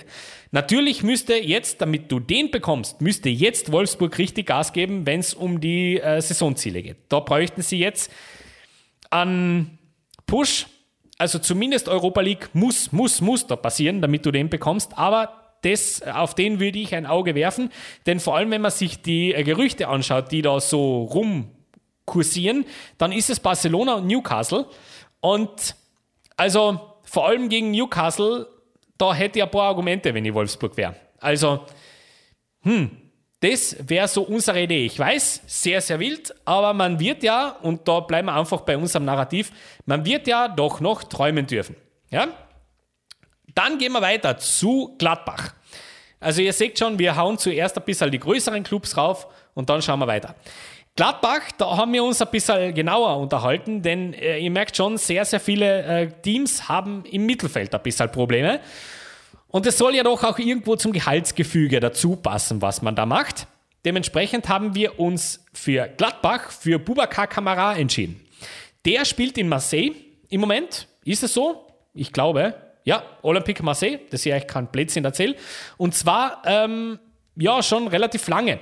Speaker 1: Natürlich müsste jetzt, damit du den bekommst, müsste jetzt Wolfsburg richtig Gas geben, wenn es um die äh, Saisonziele geht. Da bräuchten sie jetzt einen Push, also zumindest Europa League muss, muss, muss da passieren, damit du den bekommst, aber das, auf den würde ich ein Auge werfen, denn vor allem, wenn man sich die äh, Gerüchte anschaut, die da so rum kursieren, dann ist es Barcelona und Newcastle. Und also vor allem gegen Newcastle, da hätte ich ein paar Argumente, wenn ich Wolfsburg wäre. Also, hm, das wäre so unsere Idee. Ich weiß, sehr, sehr wild, aber man wird ja, und da bleiben wir einfach bei unserem Narrativ, man wird ja doch noch träumen dürfen. Ja? Dann gehen wir weiter zu Gladbach. Also ihr seht schon, wir hauen zuerst ein bisschen die größeren Clubs rauf und dann schauen wir weiter. Gladbach, da haben wir uns ein bisschen genauer unterhalten, denn äh, ihr merkt schon, sehr, sehr viele äh, Teams haben im Mittelfeld ein bisschen Probleme. Und es soll ja doch auch irgendwo zum Gehaltsgefüge dazu passen, was man da macht. Dementsprechend haben wir uns für Gladbach, für Bubakar Kamara entschieden. Der spielt in Marseille im Moment. Ist es so? Ich glaube. Ja, Olympique Marseille, das ich euch kein Blödsinn erzähle. Und zwar, ähm, ja, schon relativ lange.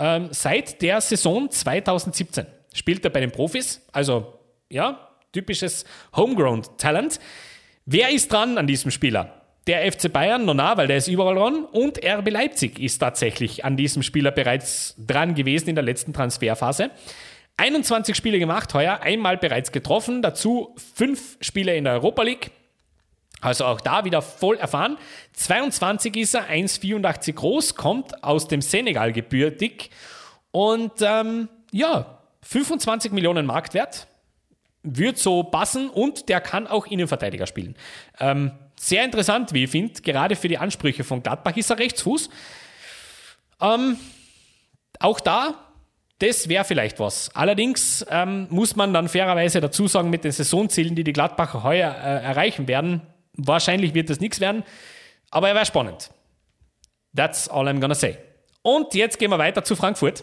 Speaker 1: Ähm, seit der Saison 2017 spielt er bei den Profis. Also, ja, typisches Homegrown-Talent. Wer ist dran an diesem Spieler? Der FC Bayern, Nona, weil der ist überall dran. Und RB Leipzig ist tatsächlich an diesem Spieler bereits dran gewesen in der letzten Transferphase. 21 Spiele gemacht heuer, einmal bereits getroffen, dazu fünf Spiele in der Europa League. Also auch da wieder voll erfahren. 22 ist er, 1,84 groß, kommt aus dem Senegal gebürtig und ähm, ja, 25 Millionen Marktwert. Wird so passen und der kann auch Innenverteidiger spielen. Ähm, sehr interessant, wie ich finde, gerade für die Ansprüche von Gladbach ist er Rechtsfuß. Ähm, auch da, das wäre vielleicht was. Allerdings ähm, muss man dann fairerweise dazu sagen, mit den Saisonzielen, die die Gladbacher heuer äh, erreichen werden, Wahrscheinlich wird das nichts werden, aber er wäre spannend. That's all I'm gonna say. Und jetzt gehen wir weiter zu Frankfurt.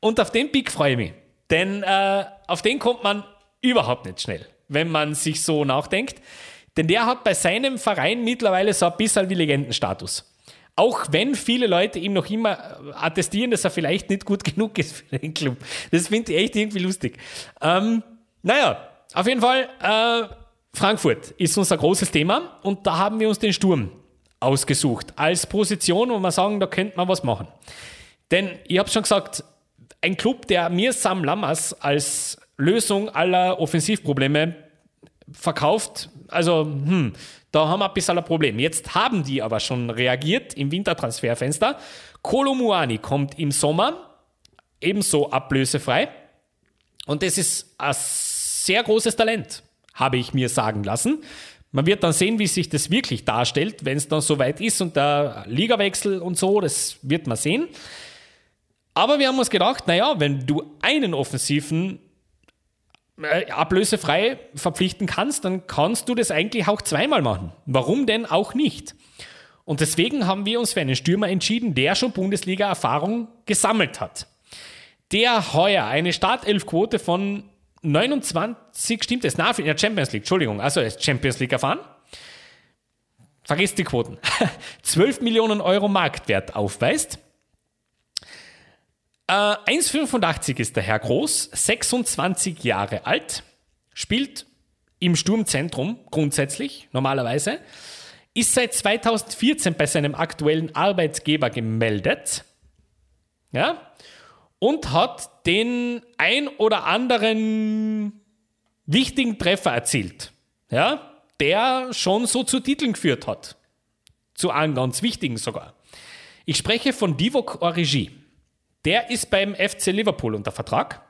Speaker 1: Und auf den Pick freue ich mich. Denn äh, auf den kommt man überhaupt nicht schnell, wenn man sich so nachdenkt. Denn der hat bei seinem Verein mittlerweile so ein bisschen wie Legendenstatus. Auch wenn viele Leute ihm noch immer attestieren, dass er vielleicht nicht gut *laughs* genug ist für den Club. Das finde ich echt irgendwie lustig. Ähm, naja, auf jeden Fall, äh, Frankfurt ist unser großes Thema und da haben wir uns den Sturm ausgesucht als Position, wo wir sagen, da könnte man was machen. Denn ich habe schon gesagt, ein Club, der mir Sam Lammers als Lösung aller Offensivprobleme verkauft, also hm, da haben wir ein bisschen ein Problem. Jetzt haben die aber schon reagiert im Wintertransferfenster. Kolomuani kommt im Sommer, ebenso ablösefrei. Und das ist ein sehr großes Talent habe ich mir sagen lassen. Man wird dann sehen, wie sich das wirklich darstellt, wenn es dann soweit ist und der Ligawechsel und so, das wird man sehen. Aber wir haben uns gedacht, naja, wenn du einen offensiven äh, ablösefrei verpflichten kannst, dann kannst du das eigentlich auch zweimal machen. Warum denn auch nicht? Und deswegen haben wir uns für einen Stürmer entschieden, der schon Bundesliga-Erfahrung gesammelt hat. Der heuer eine Startelfquote von 29 stimmt es nach in der Champions League, Entschuldigung, also ist Champions League erfahren. Vergiss die Quoten. *laughs* 12 Millionen Euro Marktwert aufweist. Äh, 1,85 ist der Herr Groß, 26 Jahre alt, spielt im Sturmzentrum grundsätzlich, normalerweise, ist seit 2014 bei seinem aktuellen Arbeitgeber gemeldet. Ja, und hat den ein oder anderen wichtigen Treffer erzielt, ja, der schon so zu Titeln geführt hat. Zu einem ganz wichtigen sogar. Ich spreche von Divock Origi. Der ist beim FC Liverpool unter Vertrag.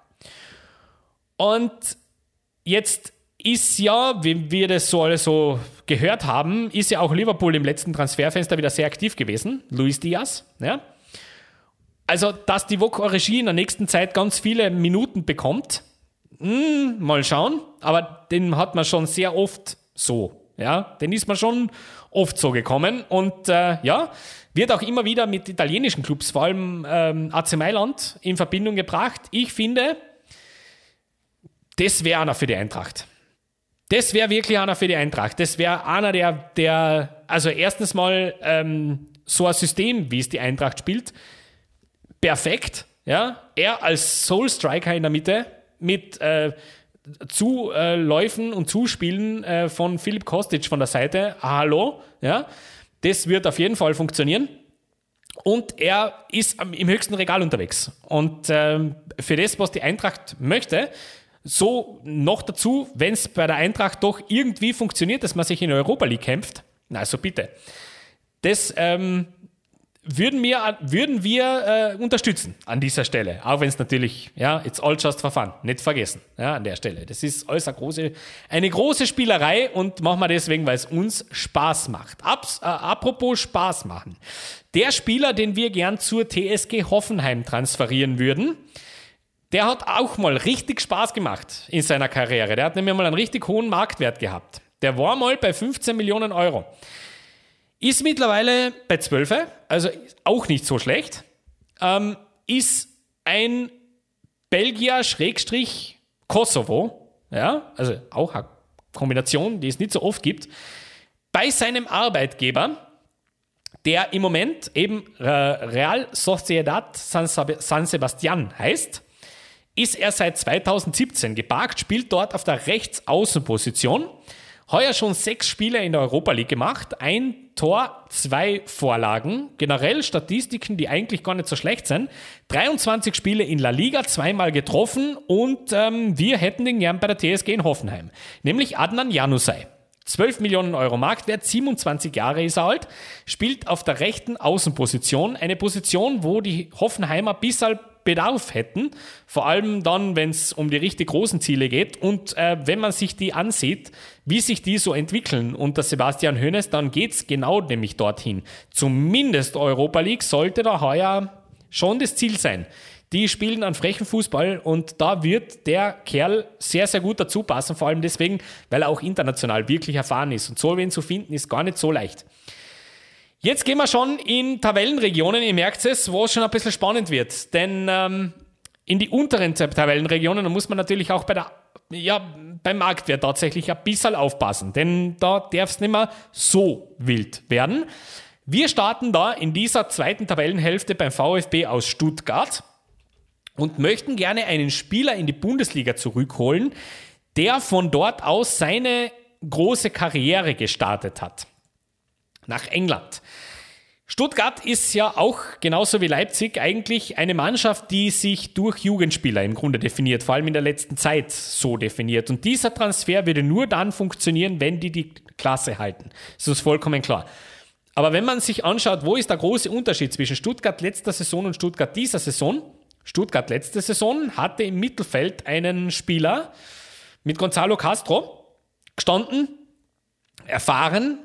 Speaker 1: Und jetzt ist ja, wie wir das so alle so gehört haben, ist ja auch Liverpool im letzten Transferfenster wieder sehr aktiv gewesen. Luis Diaz, ja. Also, dass die Vogue in der nächsten Zeit ganz viele Minuten bekommt, mh, hm, mal schauen. Aber den hat man schon sehr oft so. Ja, den ist man schon oft so gekommen. Und äh, ja, wird auch immer wieder mit italienischen Clubs, vor allem ähm, AC Mailand, in Verbindung gebracht. Ich finde, das wäre einer für die Eintracht. Das wäre wirklich einer für die Eintracht. Das wäre einer, der, der, also erstens mal ähm, so ein System, wie es die Eintracht spielt, perfekt. Ja, er als Soul Striker in der Mitte mit äh, Zuläufen und Zuspielen äh, von Philipp Kostic von der Seite. Hallo, ja, das wird auf jeden Fall funktionieren. Und er ist im höchsten Regal unterwegs. Und ähm, für das, was die Eintracht möchte, so noch dazu, wenn es bei der Eintracht doch irgendwie funktioniert, dass man sich in Europa League kämpft, na, also bitte. Das ähm, würden wir, würden wir äh, unterstützen an dieser Stelle. Auch wenn es natürlich, ja, it's all just for fun. Nicht vergessen, ja, an der Stelle. Das ist alles eine große, eine große Spielerei und machen wir deswegen, weil es uns Spaß macht. Abs, äh, apropos Spaß machen. Der Spieler, den wir gern zur TSG Hoffenheim transferieren würden, der hat auch mal richtig Spaß gemacht in seiner Karriere. Der hat nämlich mal einen richtig hohen Marktwert gehabt. Der war mal bei 15 Millionen Euro. Ist mittlerweile bei 12, also auch nicht so schlecht. Ähm, ist ein Belgier Schrägstrich Kosovo, ja, also auch eine Kombination, die es nicht so oft gibt, bei seinem Arbeitgeber, der im Moment eben äh, Real Sociedad San Sebastian heißt, ist er seit 2017 geparkt, spielt dort auf der Rechtsaußenposition Heuer schon sechs Spiele in der Europa League gemacht, ein Tor, zwei Vorlagen. Generell Statistiken, die eigentlich gar nicht so schlecht sind. 23 Spiele in La Liga, zweimal getroffen und ähm, wir hätten den gern bei der TSG in Hoffenheim. Nämlich Adnan Janusai. 12 Millionen Euro Marktwert, 27 Jahre ist er alt, spielt auf der rechten Außenposition, eine Position, wo die Hoffenheimer bisher Bedarf hätten, vor allem dann, wenn es um die richtig großen Ziele geht und äh, wenn man sich die ansieht, wie sich die so entwickeln unter Sebastian Hoeneß, dann geht es genau nämlich dorthin. Zumindest Europa League sollte da heuer schon das Ziel sein. Die spielen an frechen Fußball und da wird der Kerl sehr, sehr gut dazu passen, vor allem deswegen, weil er auch international wirklich erfahren ist. Und so wen zu finden, ist gar nicht so leicht. Jetzt gehen wir schon in Tabellenregionen, ihr merkt es, wo es schon ein bisschen spannend wird. Denn ähm, in die unteren Tabellenregionen, da muss man natürlich auch bei der, ja, beim Marktwert tatsächlich ein bisschen aufpassen. Denn da darf es nicht mehr so wild werden. Wir starten da in dieser zweiten Tabellenhälfte beim VfB aus Stuttgart und möchten gerne einen Spieler in die Bundesliga zurückholen, der von dort aus seine große Karriere gestartet hat nach England. Stuttgart ist ja auch genauso wie Leipzig eigentlich eine Mannschaft, die sich durch Jugendspieler im Grunde definiert, vor allem in der letzten Zeit so definiert. Und dieser Transfer würde nur dann funktionieren, wenn die die Klasse halten. Das ist vollkommen klar. Aber wenn man sich anschaut, wo ist der große Unterschied zwischen Stuttgart letzter Saison und Stuttgart dieser Saison? Stuttgart letzte Saison hatte im Mittelfeld einen Spieler mit Gonzalo Castro gestanden, erfahren,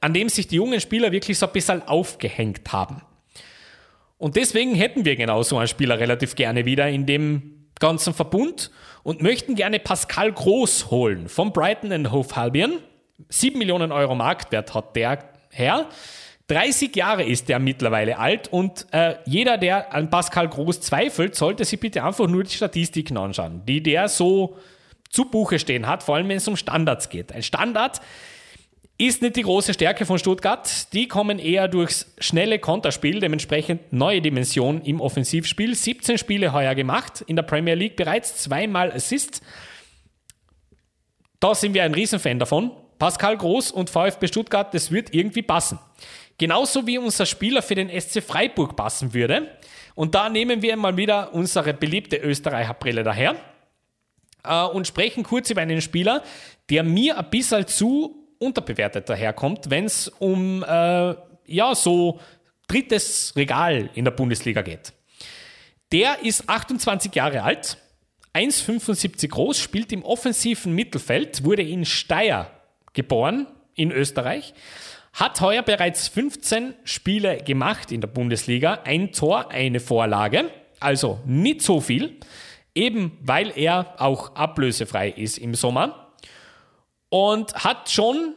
Speaker 1: an dem sich die jungen Spieler wirklich so ein bisschen aufgehängt haben. Und deswegen hätten wir genau so einen Spieler relativ gerne wieder in dem ganzen Verbund und möchten gerne Pascal Groß holen vom Brighton and Hove Albion. 7 Millionen Euro Marktwert hat der Herr. 30 Jahre ist der mittlerweile alt und äh, jeder, der an Pascal Groß zweifelt, sollte sich bitte einfach nur die Statistiken anschauen, die der so zu Buche stehen hat, vor allem wenn es um Standards geht. Ein Standard Ist nicht die große Stärke von Stuttgart. Die kommen eher durchs schnelle Konterspiel, dementsprechend neue Dimension im Offensivspiel. 17 Spiele heuer gemacht, in der Premier League bereits zweimal Assists. Da sind wir ein Riesenfan davon. Pascal Groß und VfB Stuttgart, das wird irgendwie passen. Genauso wie unser Spieler für den SC Freiburg passen würde. Und da nehmen wir mal wieder unsere beliebte Österreicher-Brille daher äh, und sprechen kurz über einen Spieler, der mir ein bisschen zu unterbewertet daherkommt, wenn es um äh, ja so drittes Regal in der Bundesliga geht. Der ist 28 Jahre alt, 1,75 groß, spielt im offensiven Mittelfeld, wurde in Steyr geboren, in Österreich, hat heuer bereits 15 Spiele gemacht in der Bundesliga, ein Tor, eine Vorlage, also nicht so viel, eben weil er auch ablösefrei ist im Sommer und hat schon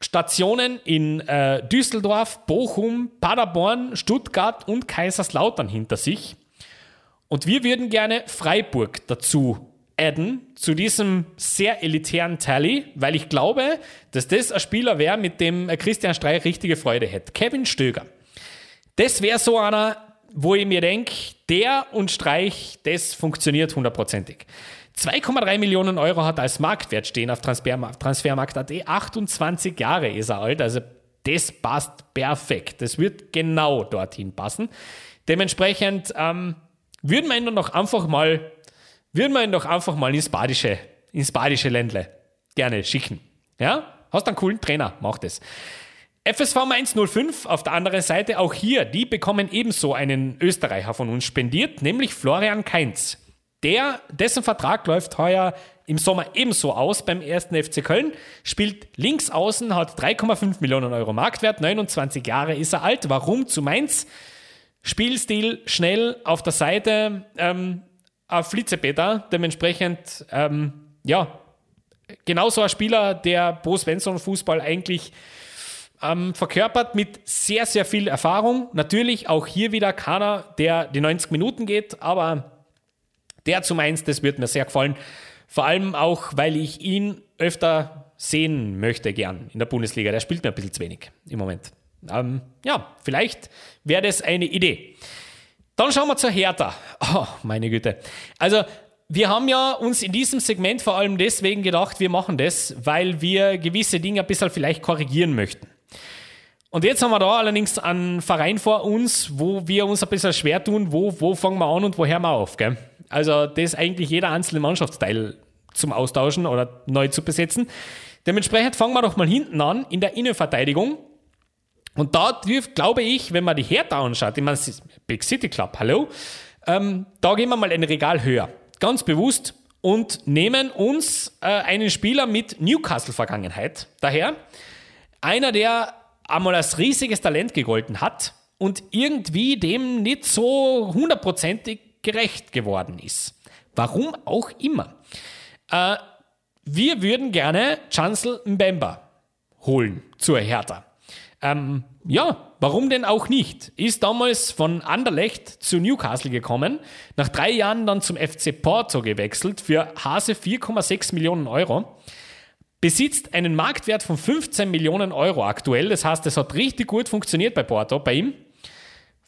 Speaker 1: Stationen in äh, Düsseldorf, Bochum, Paderborn, Stuttgart und Kaiserslautern hinter sich. Und wir würden gerne Freiburg dazu adden, zu diesem sehr elitären Tally, weil ich glaube, dass das ein Spieler wäre, mit dem Christian Streich richtige Freude hätte. Kevin Stöger. Das wäre so einer, wo ich mir denke, der und Streich, das funktioniert hundertprozentig. 2,3 Millionen Euro hat als Marktwert stehen auf Transfermarkt, Transfermarkt.at. 28 Jahre ist er alt, also das passt perfekt. Das wird genau dorthin passen. Dementsprechend ähm, würden wir ihn doch einfach mal, würden wir ihn doch einfach mal ins badische, ins badische Ländle gerne schicken. Ja? Hast einen coolen Trainer, mach das. FSV 105 auf der anderen Seite, auch hier, die bekommen ebenso einen Österreicher von uns spendiert, nämlich Florian Kainz. Der, dessen Vertrag läuft heuer im Sommer ebenso aus beim ersten FC Köln, spielt links außen, hat 3,5 Millionen Euro Marktwert, 29 Jahre ist er alt. Warum zu Mainz? Spielstil schnell auf der Seite, ähm, auf dementsprechend, ähm, ja, genauso ein Spieler, der Bo Svensson Fußball eigentlich ähm, verkörpert mit sehr, sehr viel Erfahrung. Natürlich auch hier wieder keiner, der die 90 Minuten geht, aber der zu Mainz, das wird mir sehr gefallen. Vor allem auch, weil ich ihn öfter sehen möchte, gern in der Bundesliga. Der spielt mir ein bisschen zu wenig im Moment. Ähm, ja, vielleicht wäre das eine Idee. Dann schauen wir zur Hertha. *laughs* Oh, meine Güte. Also, wir haben ja uns in diesem Segment vor allem deswegen gedacht, wir machen das, weil wir gewisse Dinge ein bisschen vielleicht korrigieren möchten. Und jetzt haben wir da allerdings einen Verein vor uns, wo wir uns ein bisschen schwer tun, wo, wo fangen wir an und wo hören wir auf. Gell? Also das ist eigentlich jeder einzelne Mannschaftsteil zum Austauschen oder neu zu besetzen. Dementsprechend fangen wir doch mal hinten an in der Innenverteidigung. Und da dürft, glaube ich, wenn man die Hertha anschaut, ich meine, Big City Club, hallo, ähm, da gehen wir mal ein Regal höher. Ganz bewusst und nehmen uns äh, einen Spieler mit Newcastle-Vergangenheit daher. Einer, der einmal als riesiges Talent gegolten hat und irgendwie dem nicht so hundertprozentig gerecht geworden ist. Warum auch immer. Äh, wir würden gerne Chancel Mbemba holen zur Hertha. Ähm, ja, warum denn auch nicht? Ist damals von Anderlecht zu Newcastle gekommen, nach drei Jahren dann zum FC Porto gewechselt für Hase 4,6 Millionen Euro, besitzt einen Marktwert von 15 Millionen Euro aktuell. Das heißt, es hat richtig gut funktioniert bei Porto, bei ihm.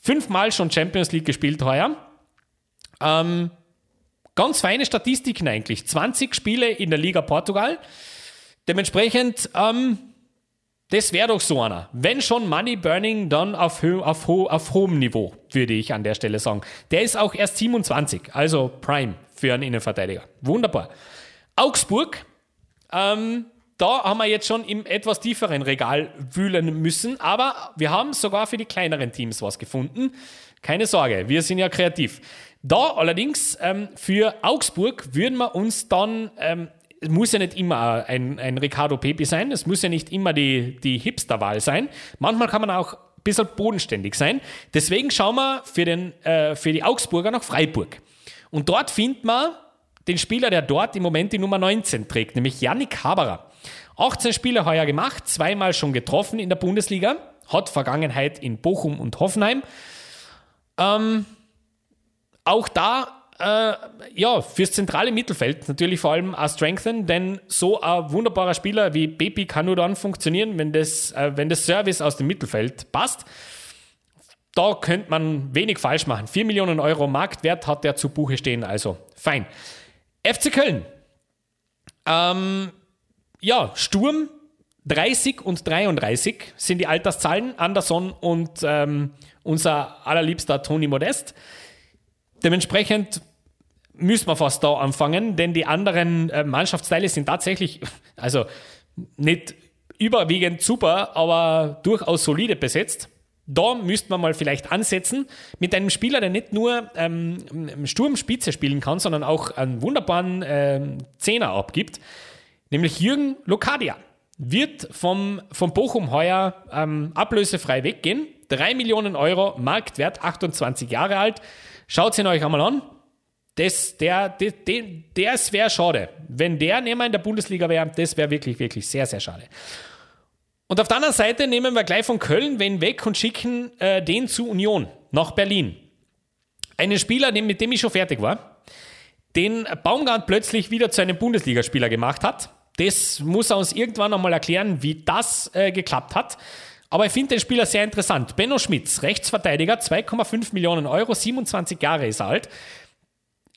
Speaker 1: Fünfmal schon Champions League gespielt heuer. Ähm, ganz feine Statistiken eigentlich. 20 Spiele in der Liga Portugal. Dementsprechend, ähm, das wäre doch so einer. Wenn schon Money Burning, dann auf, auf, auf hohem Niveau, würde ich an der Stelle sagen. Der ist auch erst 27, also Prime für einen Innenverteidiger. Wunderbar. Augsburg, ähm, da haben wir jetzt schon im etwas tieferen Regal wühlen müssen, aber wir haben sogar für die kleineren Teams was gefunden. Keine Sorge, wir sind ja kreativ. Da allerdings ähm, für Augsburg würden wir uns dann, ähm, es muss ja nicht immer ein, ein Ricardo Pepe sein, es muss ja nicht immer die, die Hipster-Wahl sein. Manchmal kann man auch ein bisschen bodenständig sein. Deswegen schauen wir für, den, äh, für die Augsburger nach Freiburg. Und dort findet man den Spieler, der dort im Moment die Nummer 19 trägt, nämlich Yannick Haberer. 18 Spiele heuer gemacht, zweimal schon getroffen in der Bundesliga, hat Vergangenheit in Bochum und Hoffenheim. Ähm, auch da äh, ja, fürs zentrale Mittelfeld natürlich vor allem auch strengthen, denn so ein wunderbarer Spieler wie Baby kann nur dann funktionieren, wenn das, äh, wenn das Service aus dem Mittelfeld passt. Da könnte man wenig falsch machen. 4 Millionen Euro Marktwert hat der zu Buche stehen, also fein. FC Köln. Ähm, ja, Sturm 30 und 33 sind die Alterszahlen. Anderson und ähm, unser allerliebster Toni Modest. Dementsprechend müssen wir fast da anfangen, denn die anderen äh, Mannschaftsteile sind tatsächlich, *laughs* also nicht überwiegend super, aber durchaus solide besetzt. Da müsste man mal vielleicht ansetzen mit einem Spieler, der nicht nur ähm, Sturmspitze spielen kann, sondern auch einen wunderbaren ähm, Zehner abgibt, nämlich Jürgen Lokadia. Wird vom, vom Bochum heuer ähm, ablösefrei weggehen. 3 Millionen Euro, Marktwert, 28 Jahre alt. Schaut ihn euch einmal an. Das, der, der, der, das wäre schade. Wenn der nicht mehr in der Bundesliga wäre, das wäre wirklich, wirklich sehr, sehr schade. Und auf der anderen Seite nehmen wir gleich von Köln wen weg und schicken äh, den zu Union nach Berlin. Einen Spieler, mit dem ich schon fertig war, den Baumgart plötzlich wieder zu einem Bundesligaspieler gemacht hat. Das muss er uns irgendwann einmal erklären, wie das äh, geklappt hat. Aber ich finde den Spieler sehr interessant. Benno Schmitz, Rechtsverteidiger, 2,5 Millionen Euro, 27 Jahre ist er alt.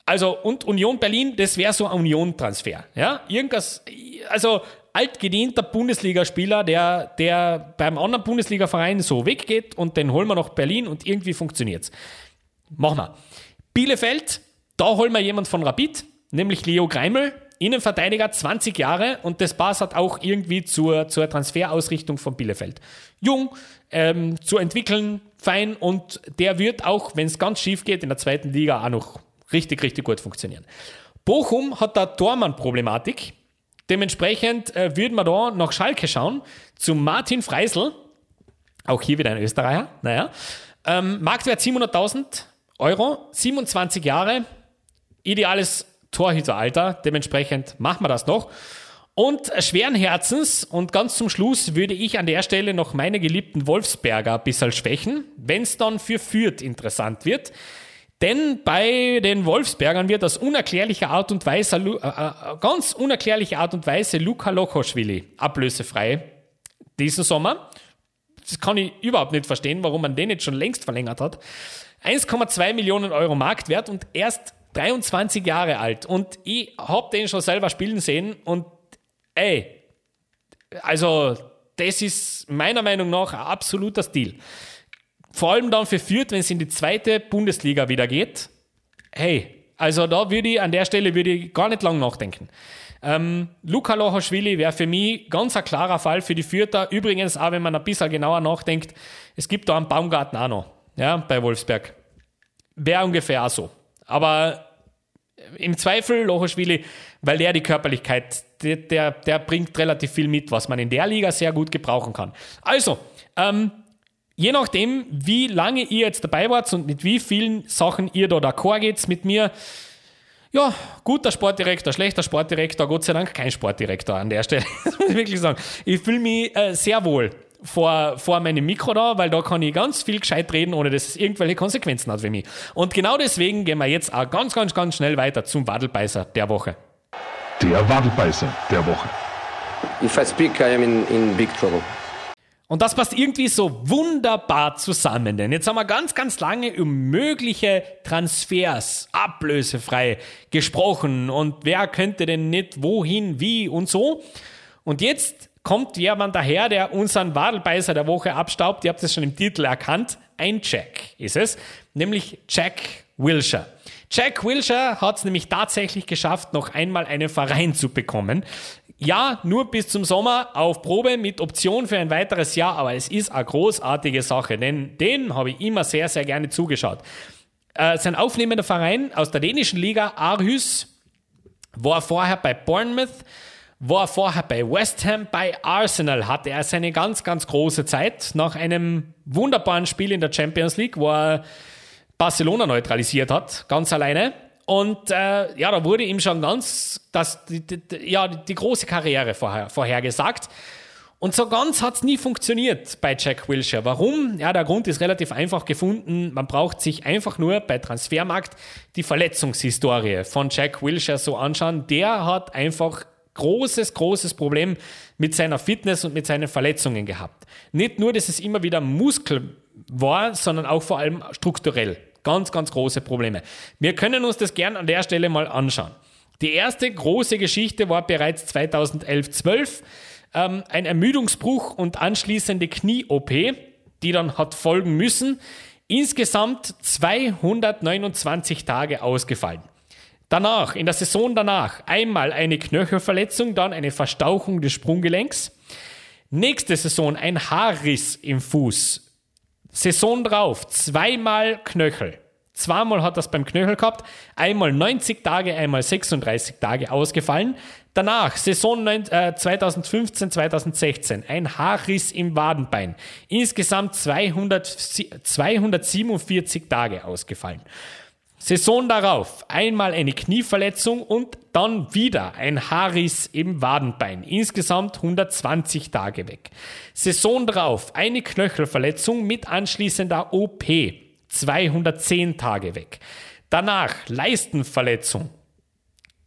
Speaker 1: Also, und Union Berlin, das wäre so ein Union-Transfer. Ja, irgendwas, also altgedienter Bundesligaspieler, der, der beim anderen Bundesligaverein so weggeht und den holen wir nach Berlin und irgendwie funktioniert's. Machen wir. Bielefeld, da holen wir jemand von Rapid, nämlich Leo Greimel, Innenverteidiger, 20 Jahre und das passt hat auch irgendwie zur, zur Transferausrichtung von Bielefeld. Jung, ähm, zu entwickeln, fein und der wird auch, wenn es ganz schief geht, in der zweiten Liga auch noch richtig, richtig gut funktionieren. Bochum hat da Tormann-Problematik. Dementsprechend äh, würden wir da nach Schalke schauen, zu Martin Freisel, auch hier wieder ein Österreicher, naja. Ähm, Marktwert 700.000 Euro, 27 Jahre, ideales Torhüteralter, dementsprechend machen wir das noch. Und schweren Herzens und ganz zum Schluss würde ich an der Stelle noch meine geliebten Wolfsberger ein bisschen schwächen, wenn es dann für Fürth interessant wird. Denn bei den Wolfsbergern wird aus unerklärlicher Art und Weise, äh, äh, ganz unerklärliche Art und Weise Luka Lokoschwili ablösefrei diesen Sommer. Das kann ich überhaupt nicht verstehen, warum man den jetzt schon längst verlängert hat. 1,2 Millionen Euro Marktwert und erst 23 Jahre alt. Und ich habe den schon selber spielen sehen und ey, also das ist meiner Meinung nach ein absoluter Stil. Vor allem dann für Fürth, wenn es in die zweite Bundesliga wieder geht. Hey, also da würde ich an der Stelle würde ich gar nicht lang nachdenken. Ähm, Luka Lohoschwili wäre für mich ganz ein klarer Fall für die Fürther. Übrigens, auch wenn man ein bisschen genauer nachdenkt, es gibt da einen Baumgarten auch noch, ja, bei Wolfsberg. Wäre ungefähr auch so. Aber im Zweifel Lohoschwili, weil der die Körperlichkeit, der, der, der, bringt relativ viel mit, was man in der Liga sehr gut gebrauchen kann. Also, ähm, je nachdem, wie lange ihr jetzt dabei wart und mit wie vielen Sachen ihr da d'accord geht mit mir, ja, guter Sportdirektor, schlechter Sportdirektor, Gott sei Dank kein Sportdirektor an der Stelle. Das *laughs* muss ich wirklich sagen. Ich fühle mich äh, sehr wohl vor, vor meinem Mikro da, weil da kann ich ganz viel gescheit reden, ohne dass es irgendwelche Konsequenzen hat für mich. Und genau deswegen gehen wir jetzt auch ganz, ganz, ganz schnell weiter zum Wadelbeißer der Woche.
Speaker 4: Der Wadelbeißer der Woche.
Speaker 6: If I speak, I am in, in big trouble.
Speaker 1: Und das passt irgendwie so wunderbar zusammen, denn jetzt haben wir ganz, ganz lange um mögliche Transfers ablösefrei gesprochen und wer könnte denn nicht wohin, wie und so. Und jetzt kommt jemand daher, der unseren Wadelbeißer der Woche abstaubt. Ihr habt es schon im Titel erkannt. Ein Jack ist es, nämlich Jack Wilshire. Jack Wilshire hat es nämlich tatsächlich geschafft, noch einmal einen Verein zu bekommen. Ja, nur bis zum Sommer auf Probe mit Option für ein weiteres Jahr, aber es ist eine großartige Sache, denn den habe ich immer sehr, sehr gerne zugeschaut. Äh, sein aufnehmender Verein aus der dänischen Liga, Aarhus, war vorher bei Bournemouth, war vorher bei West Ham, bei Arsenal hatte er seine ganz, ganz große Zeit. Nach einem wunderbaren Spiel in der Champions League, wo er Barcelona neutralisiert hat, ganz alleine. Und äh, ja, da wurde ihm schon ganz das, die, die, ja, die große Karriere vorher, vorhergesagt. Und so ganz hat es nie funktioniert bei Jack Wilshere. Warum? Ja, der Grund ist relativ einfach gefunden. Man braucht sich einfach nur bei Transfermarkt die Verletzungshistorie von Jack Wilshere so anschauen. Der hat einfach großes, großes Problem mit seiner Fitness und mit seinen Verletzungen gehabt. Nicht nur, dass es immer wieder Muskel war, sondern auch vor allem strukturell. Ganz, ganz große Probleme. Wir können uns das gern an der Stelle mal anschauen. Die erste große Geschichte war bereits 2011-12 ähm, ein Ermüdungsbruch und anschließende Knie-OP, die dann hat folgen müssen. Insgesamt 229 Tage ausgefallen. Danach, in der Saison danach, einmal eine Knöchelverletzung, dann eine Verstauchung des Sprunggelenks. Nächste Saison ein Haarriss im Fuß. Saison drauf, zweimal Knöchel. Zweimal hat das beim Knöchel gehabt, einmal 90 Tage, einmal 36 Tage ausgefallen. Danach, Saison 2015, 2016, äh, ein Haarriss im Wadenbein. Insgesamt 200, 247 Tage ausgefallen. Saison darauf einmal eine Knieverletzung und dann wieder ein Haarriss im Wadenbein. Insgesamt 120 Tage weg. Saison darauf eine Knöchelverletzung mit anschließender OP. 210 Tage weg. Danach Leistenverletzung,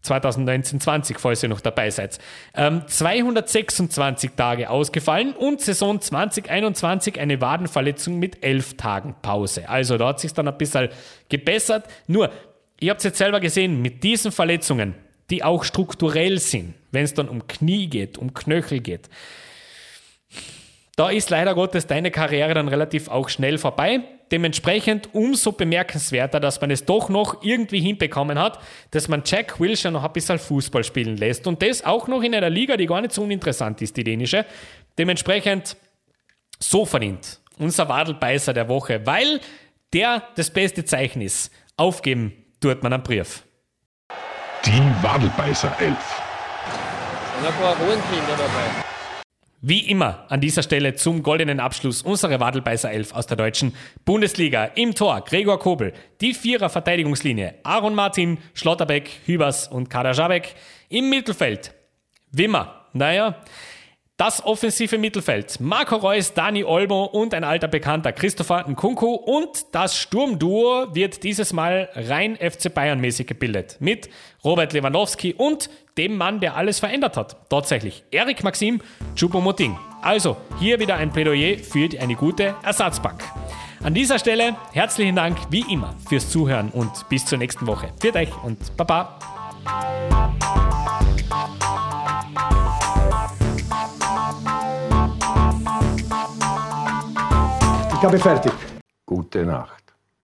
Speaker 1: 2019-20, falls ihr noch dabei seid. Ähm, 226 Tage ausgefallen und Saison 2021 eine Wadenverletzung mit 11 Tagen Pause. Also da hat sich dann ein bisschen gebessert. Nur, ihr habt es jetzt selber gesehen, mit diesen Verletzungen, die auch strukturell sind, wenn es dann um Knie geht, um Knöchel geht, da ist leider Gottes deine Karriere dann relativ auch schnell vorbei. Dementsprechend umso bemerkenswerter, dass man es doch noch irgendwie hinbekommen hat, dass man Jack Wilshere noch ein bisschen Fußball spielen lässt. Und das auch noch in einer Liga, die gar nicht so uninteressant ist, die dänische. Dementsprechend so verdient unser Wadelbeißer der Woche, weil der das beste Zeichen ist. Aufgeben tut man am Brief.
Speaker 4: Die Wadelbeißer 11.
Speaker 6: Und ein paar Hohenkinder dabei.
Speaker 1: Wie immer an dieser Stelle zum goldenen Abschluss unsere Wadelbeißer 11 aus der deutschen Bundesliga. Im Tor Gregor Kobel, die Vierer Verteidigungslinie Aaron Martin, Schlotterbeck, Hübers und Kader Jabek. Im Mittelfeld Wimmer, naja, das offensive Mittelfeld. Marco Reus, Dani Olmo und ein alter Bekannter Christopher Nkunku und das Sturmduo wird dieses Mal rein FC Bayern mäßig gebildet. Mit Robert Lewandowski und dem Mann, der alles verändert hat. Tatsächlich. Erik Maxim Choupo-Moting. Also hier wieder ein Plädoyer für eine gute Ersatzbank. An dieser Stelle herzlichen Dank wie immer fürs Zuhören und bis zur nächsten Woche. Für euch und Baba.
Speaker 5: Ich habe fertig.
Speaker 4: Gute Nacht.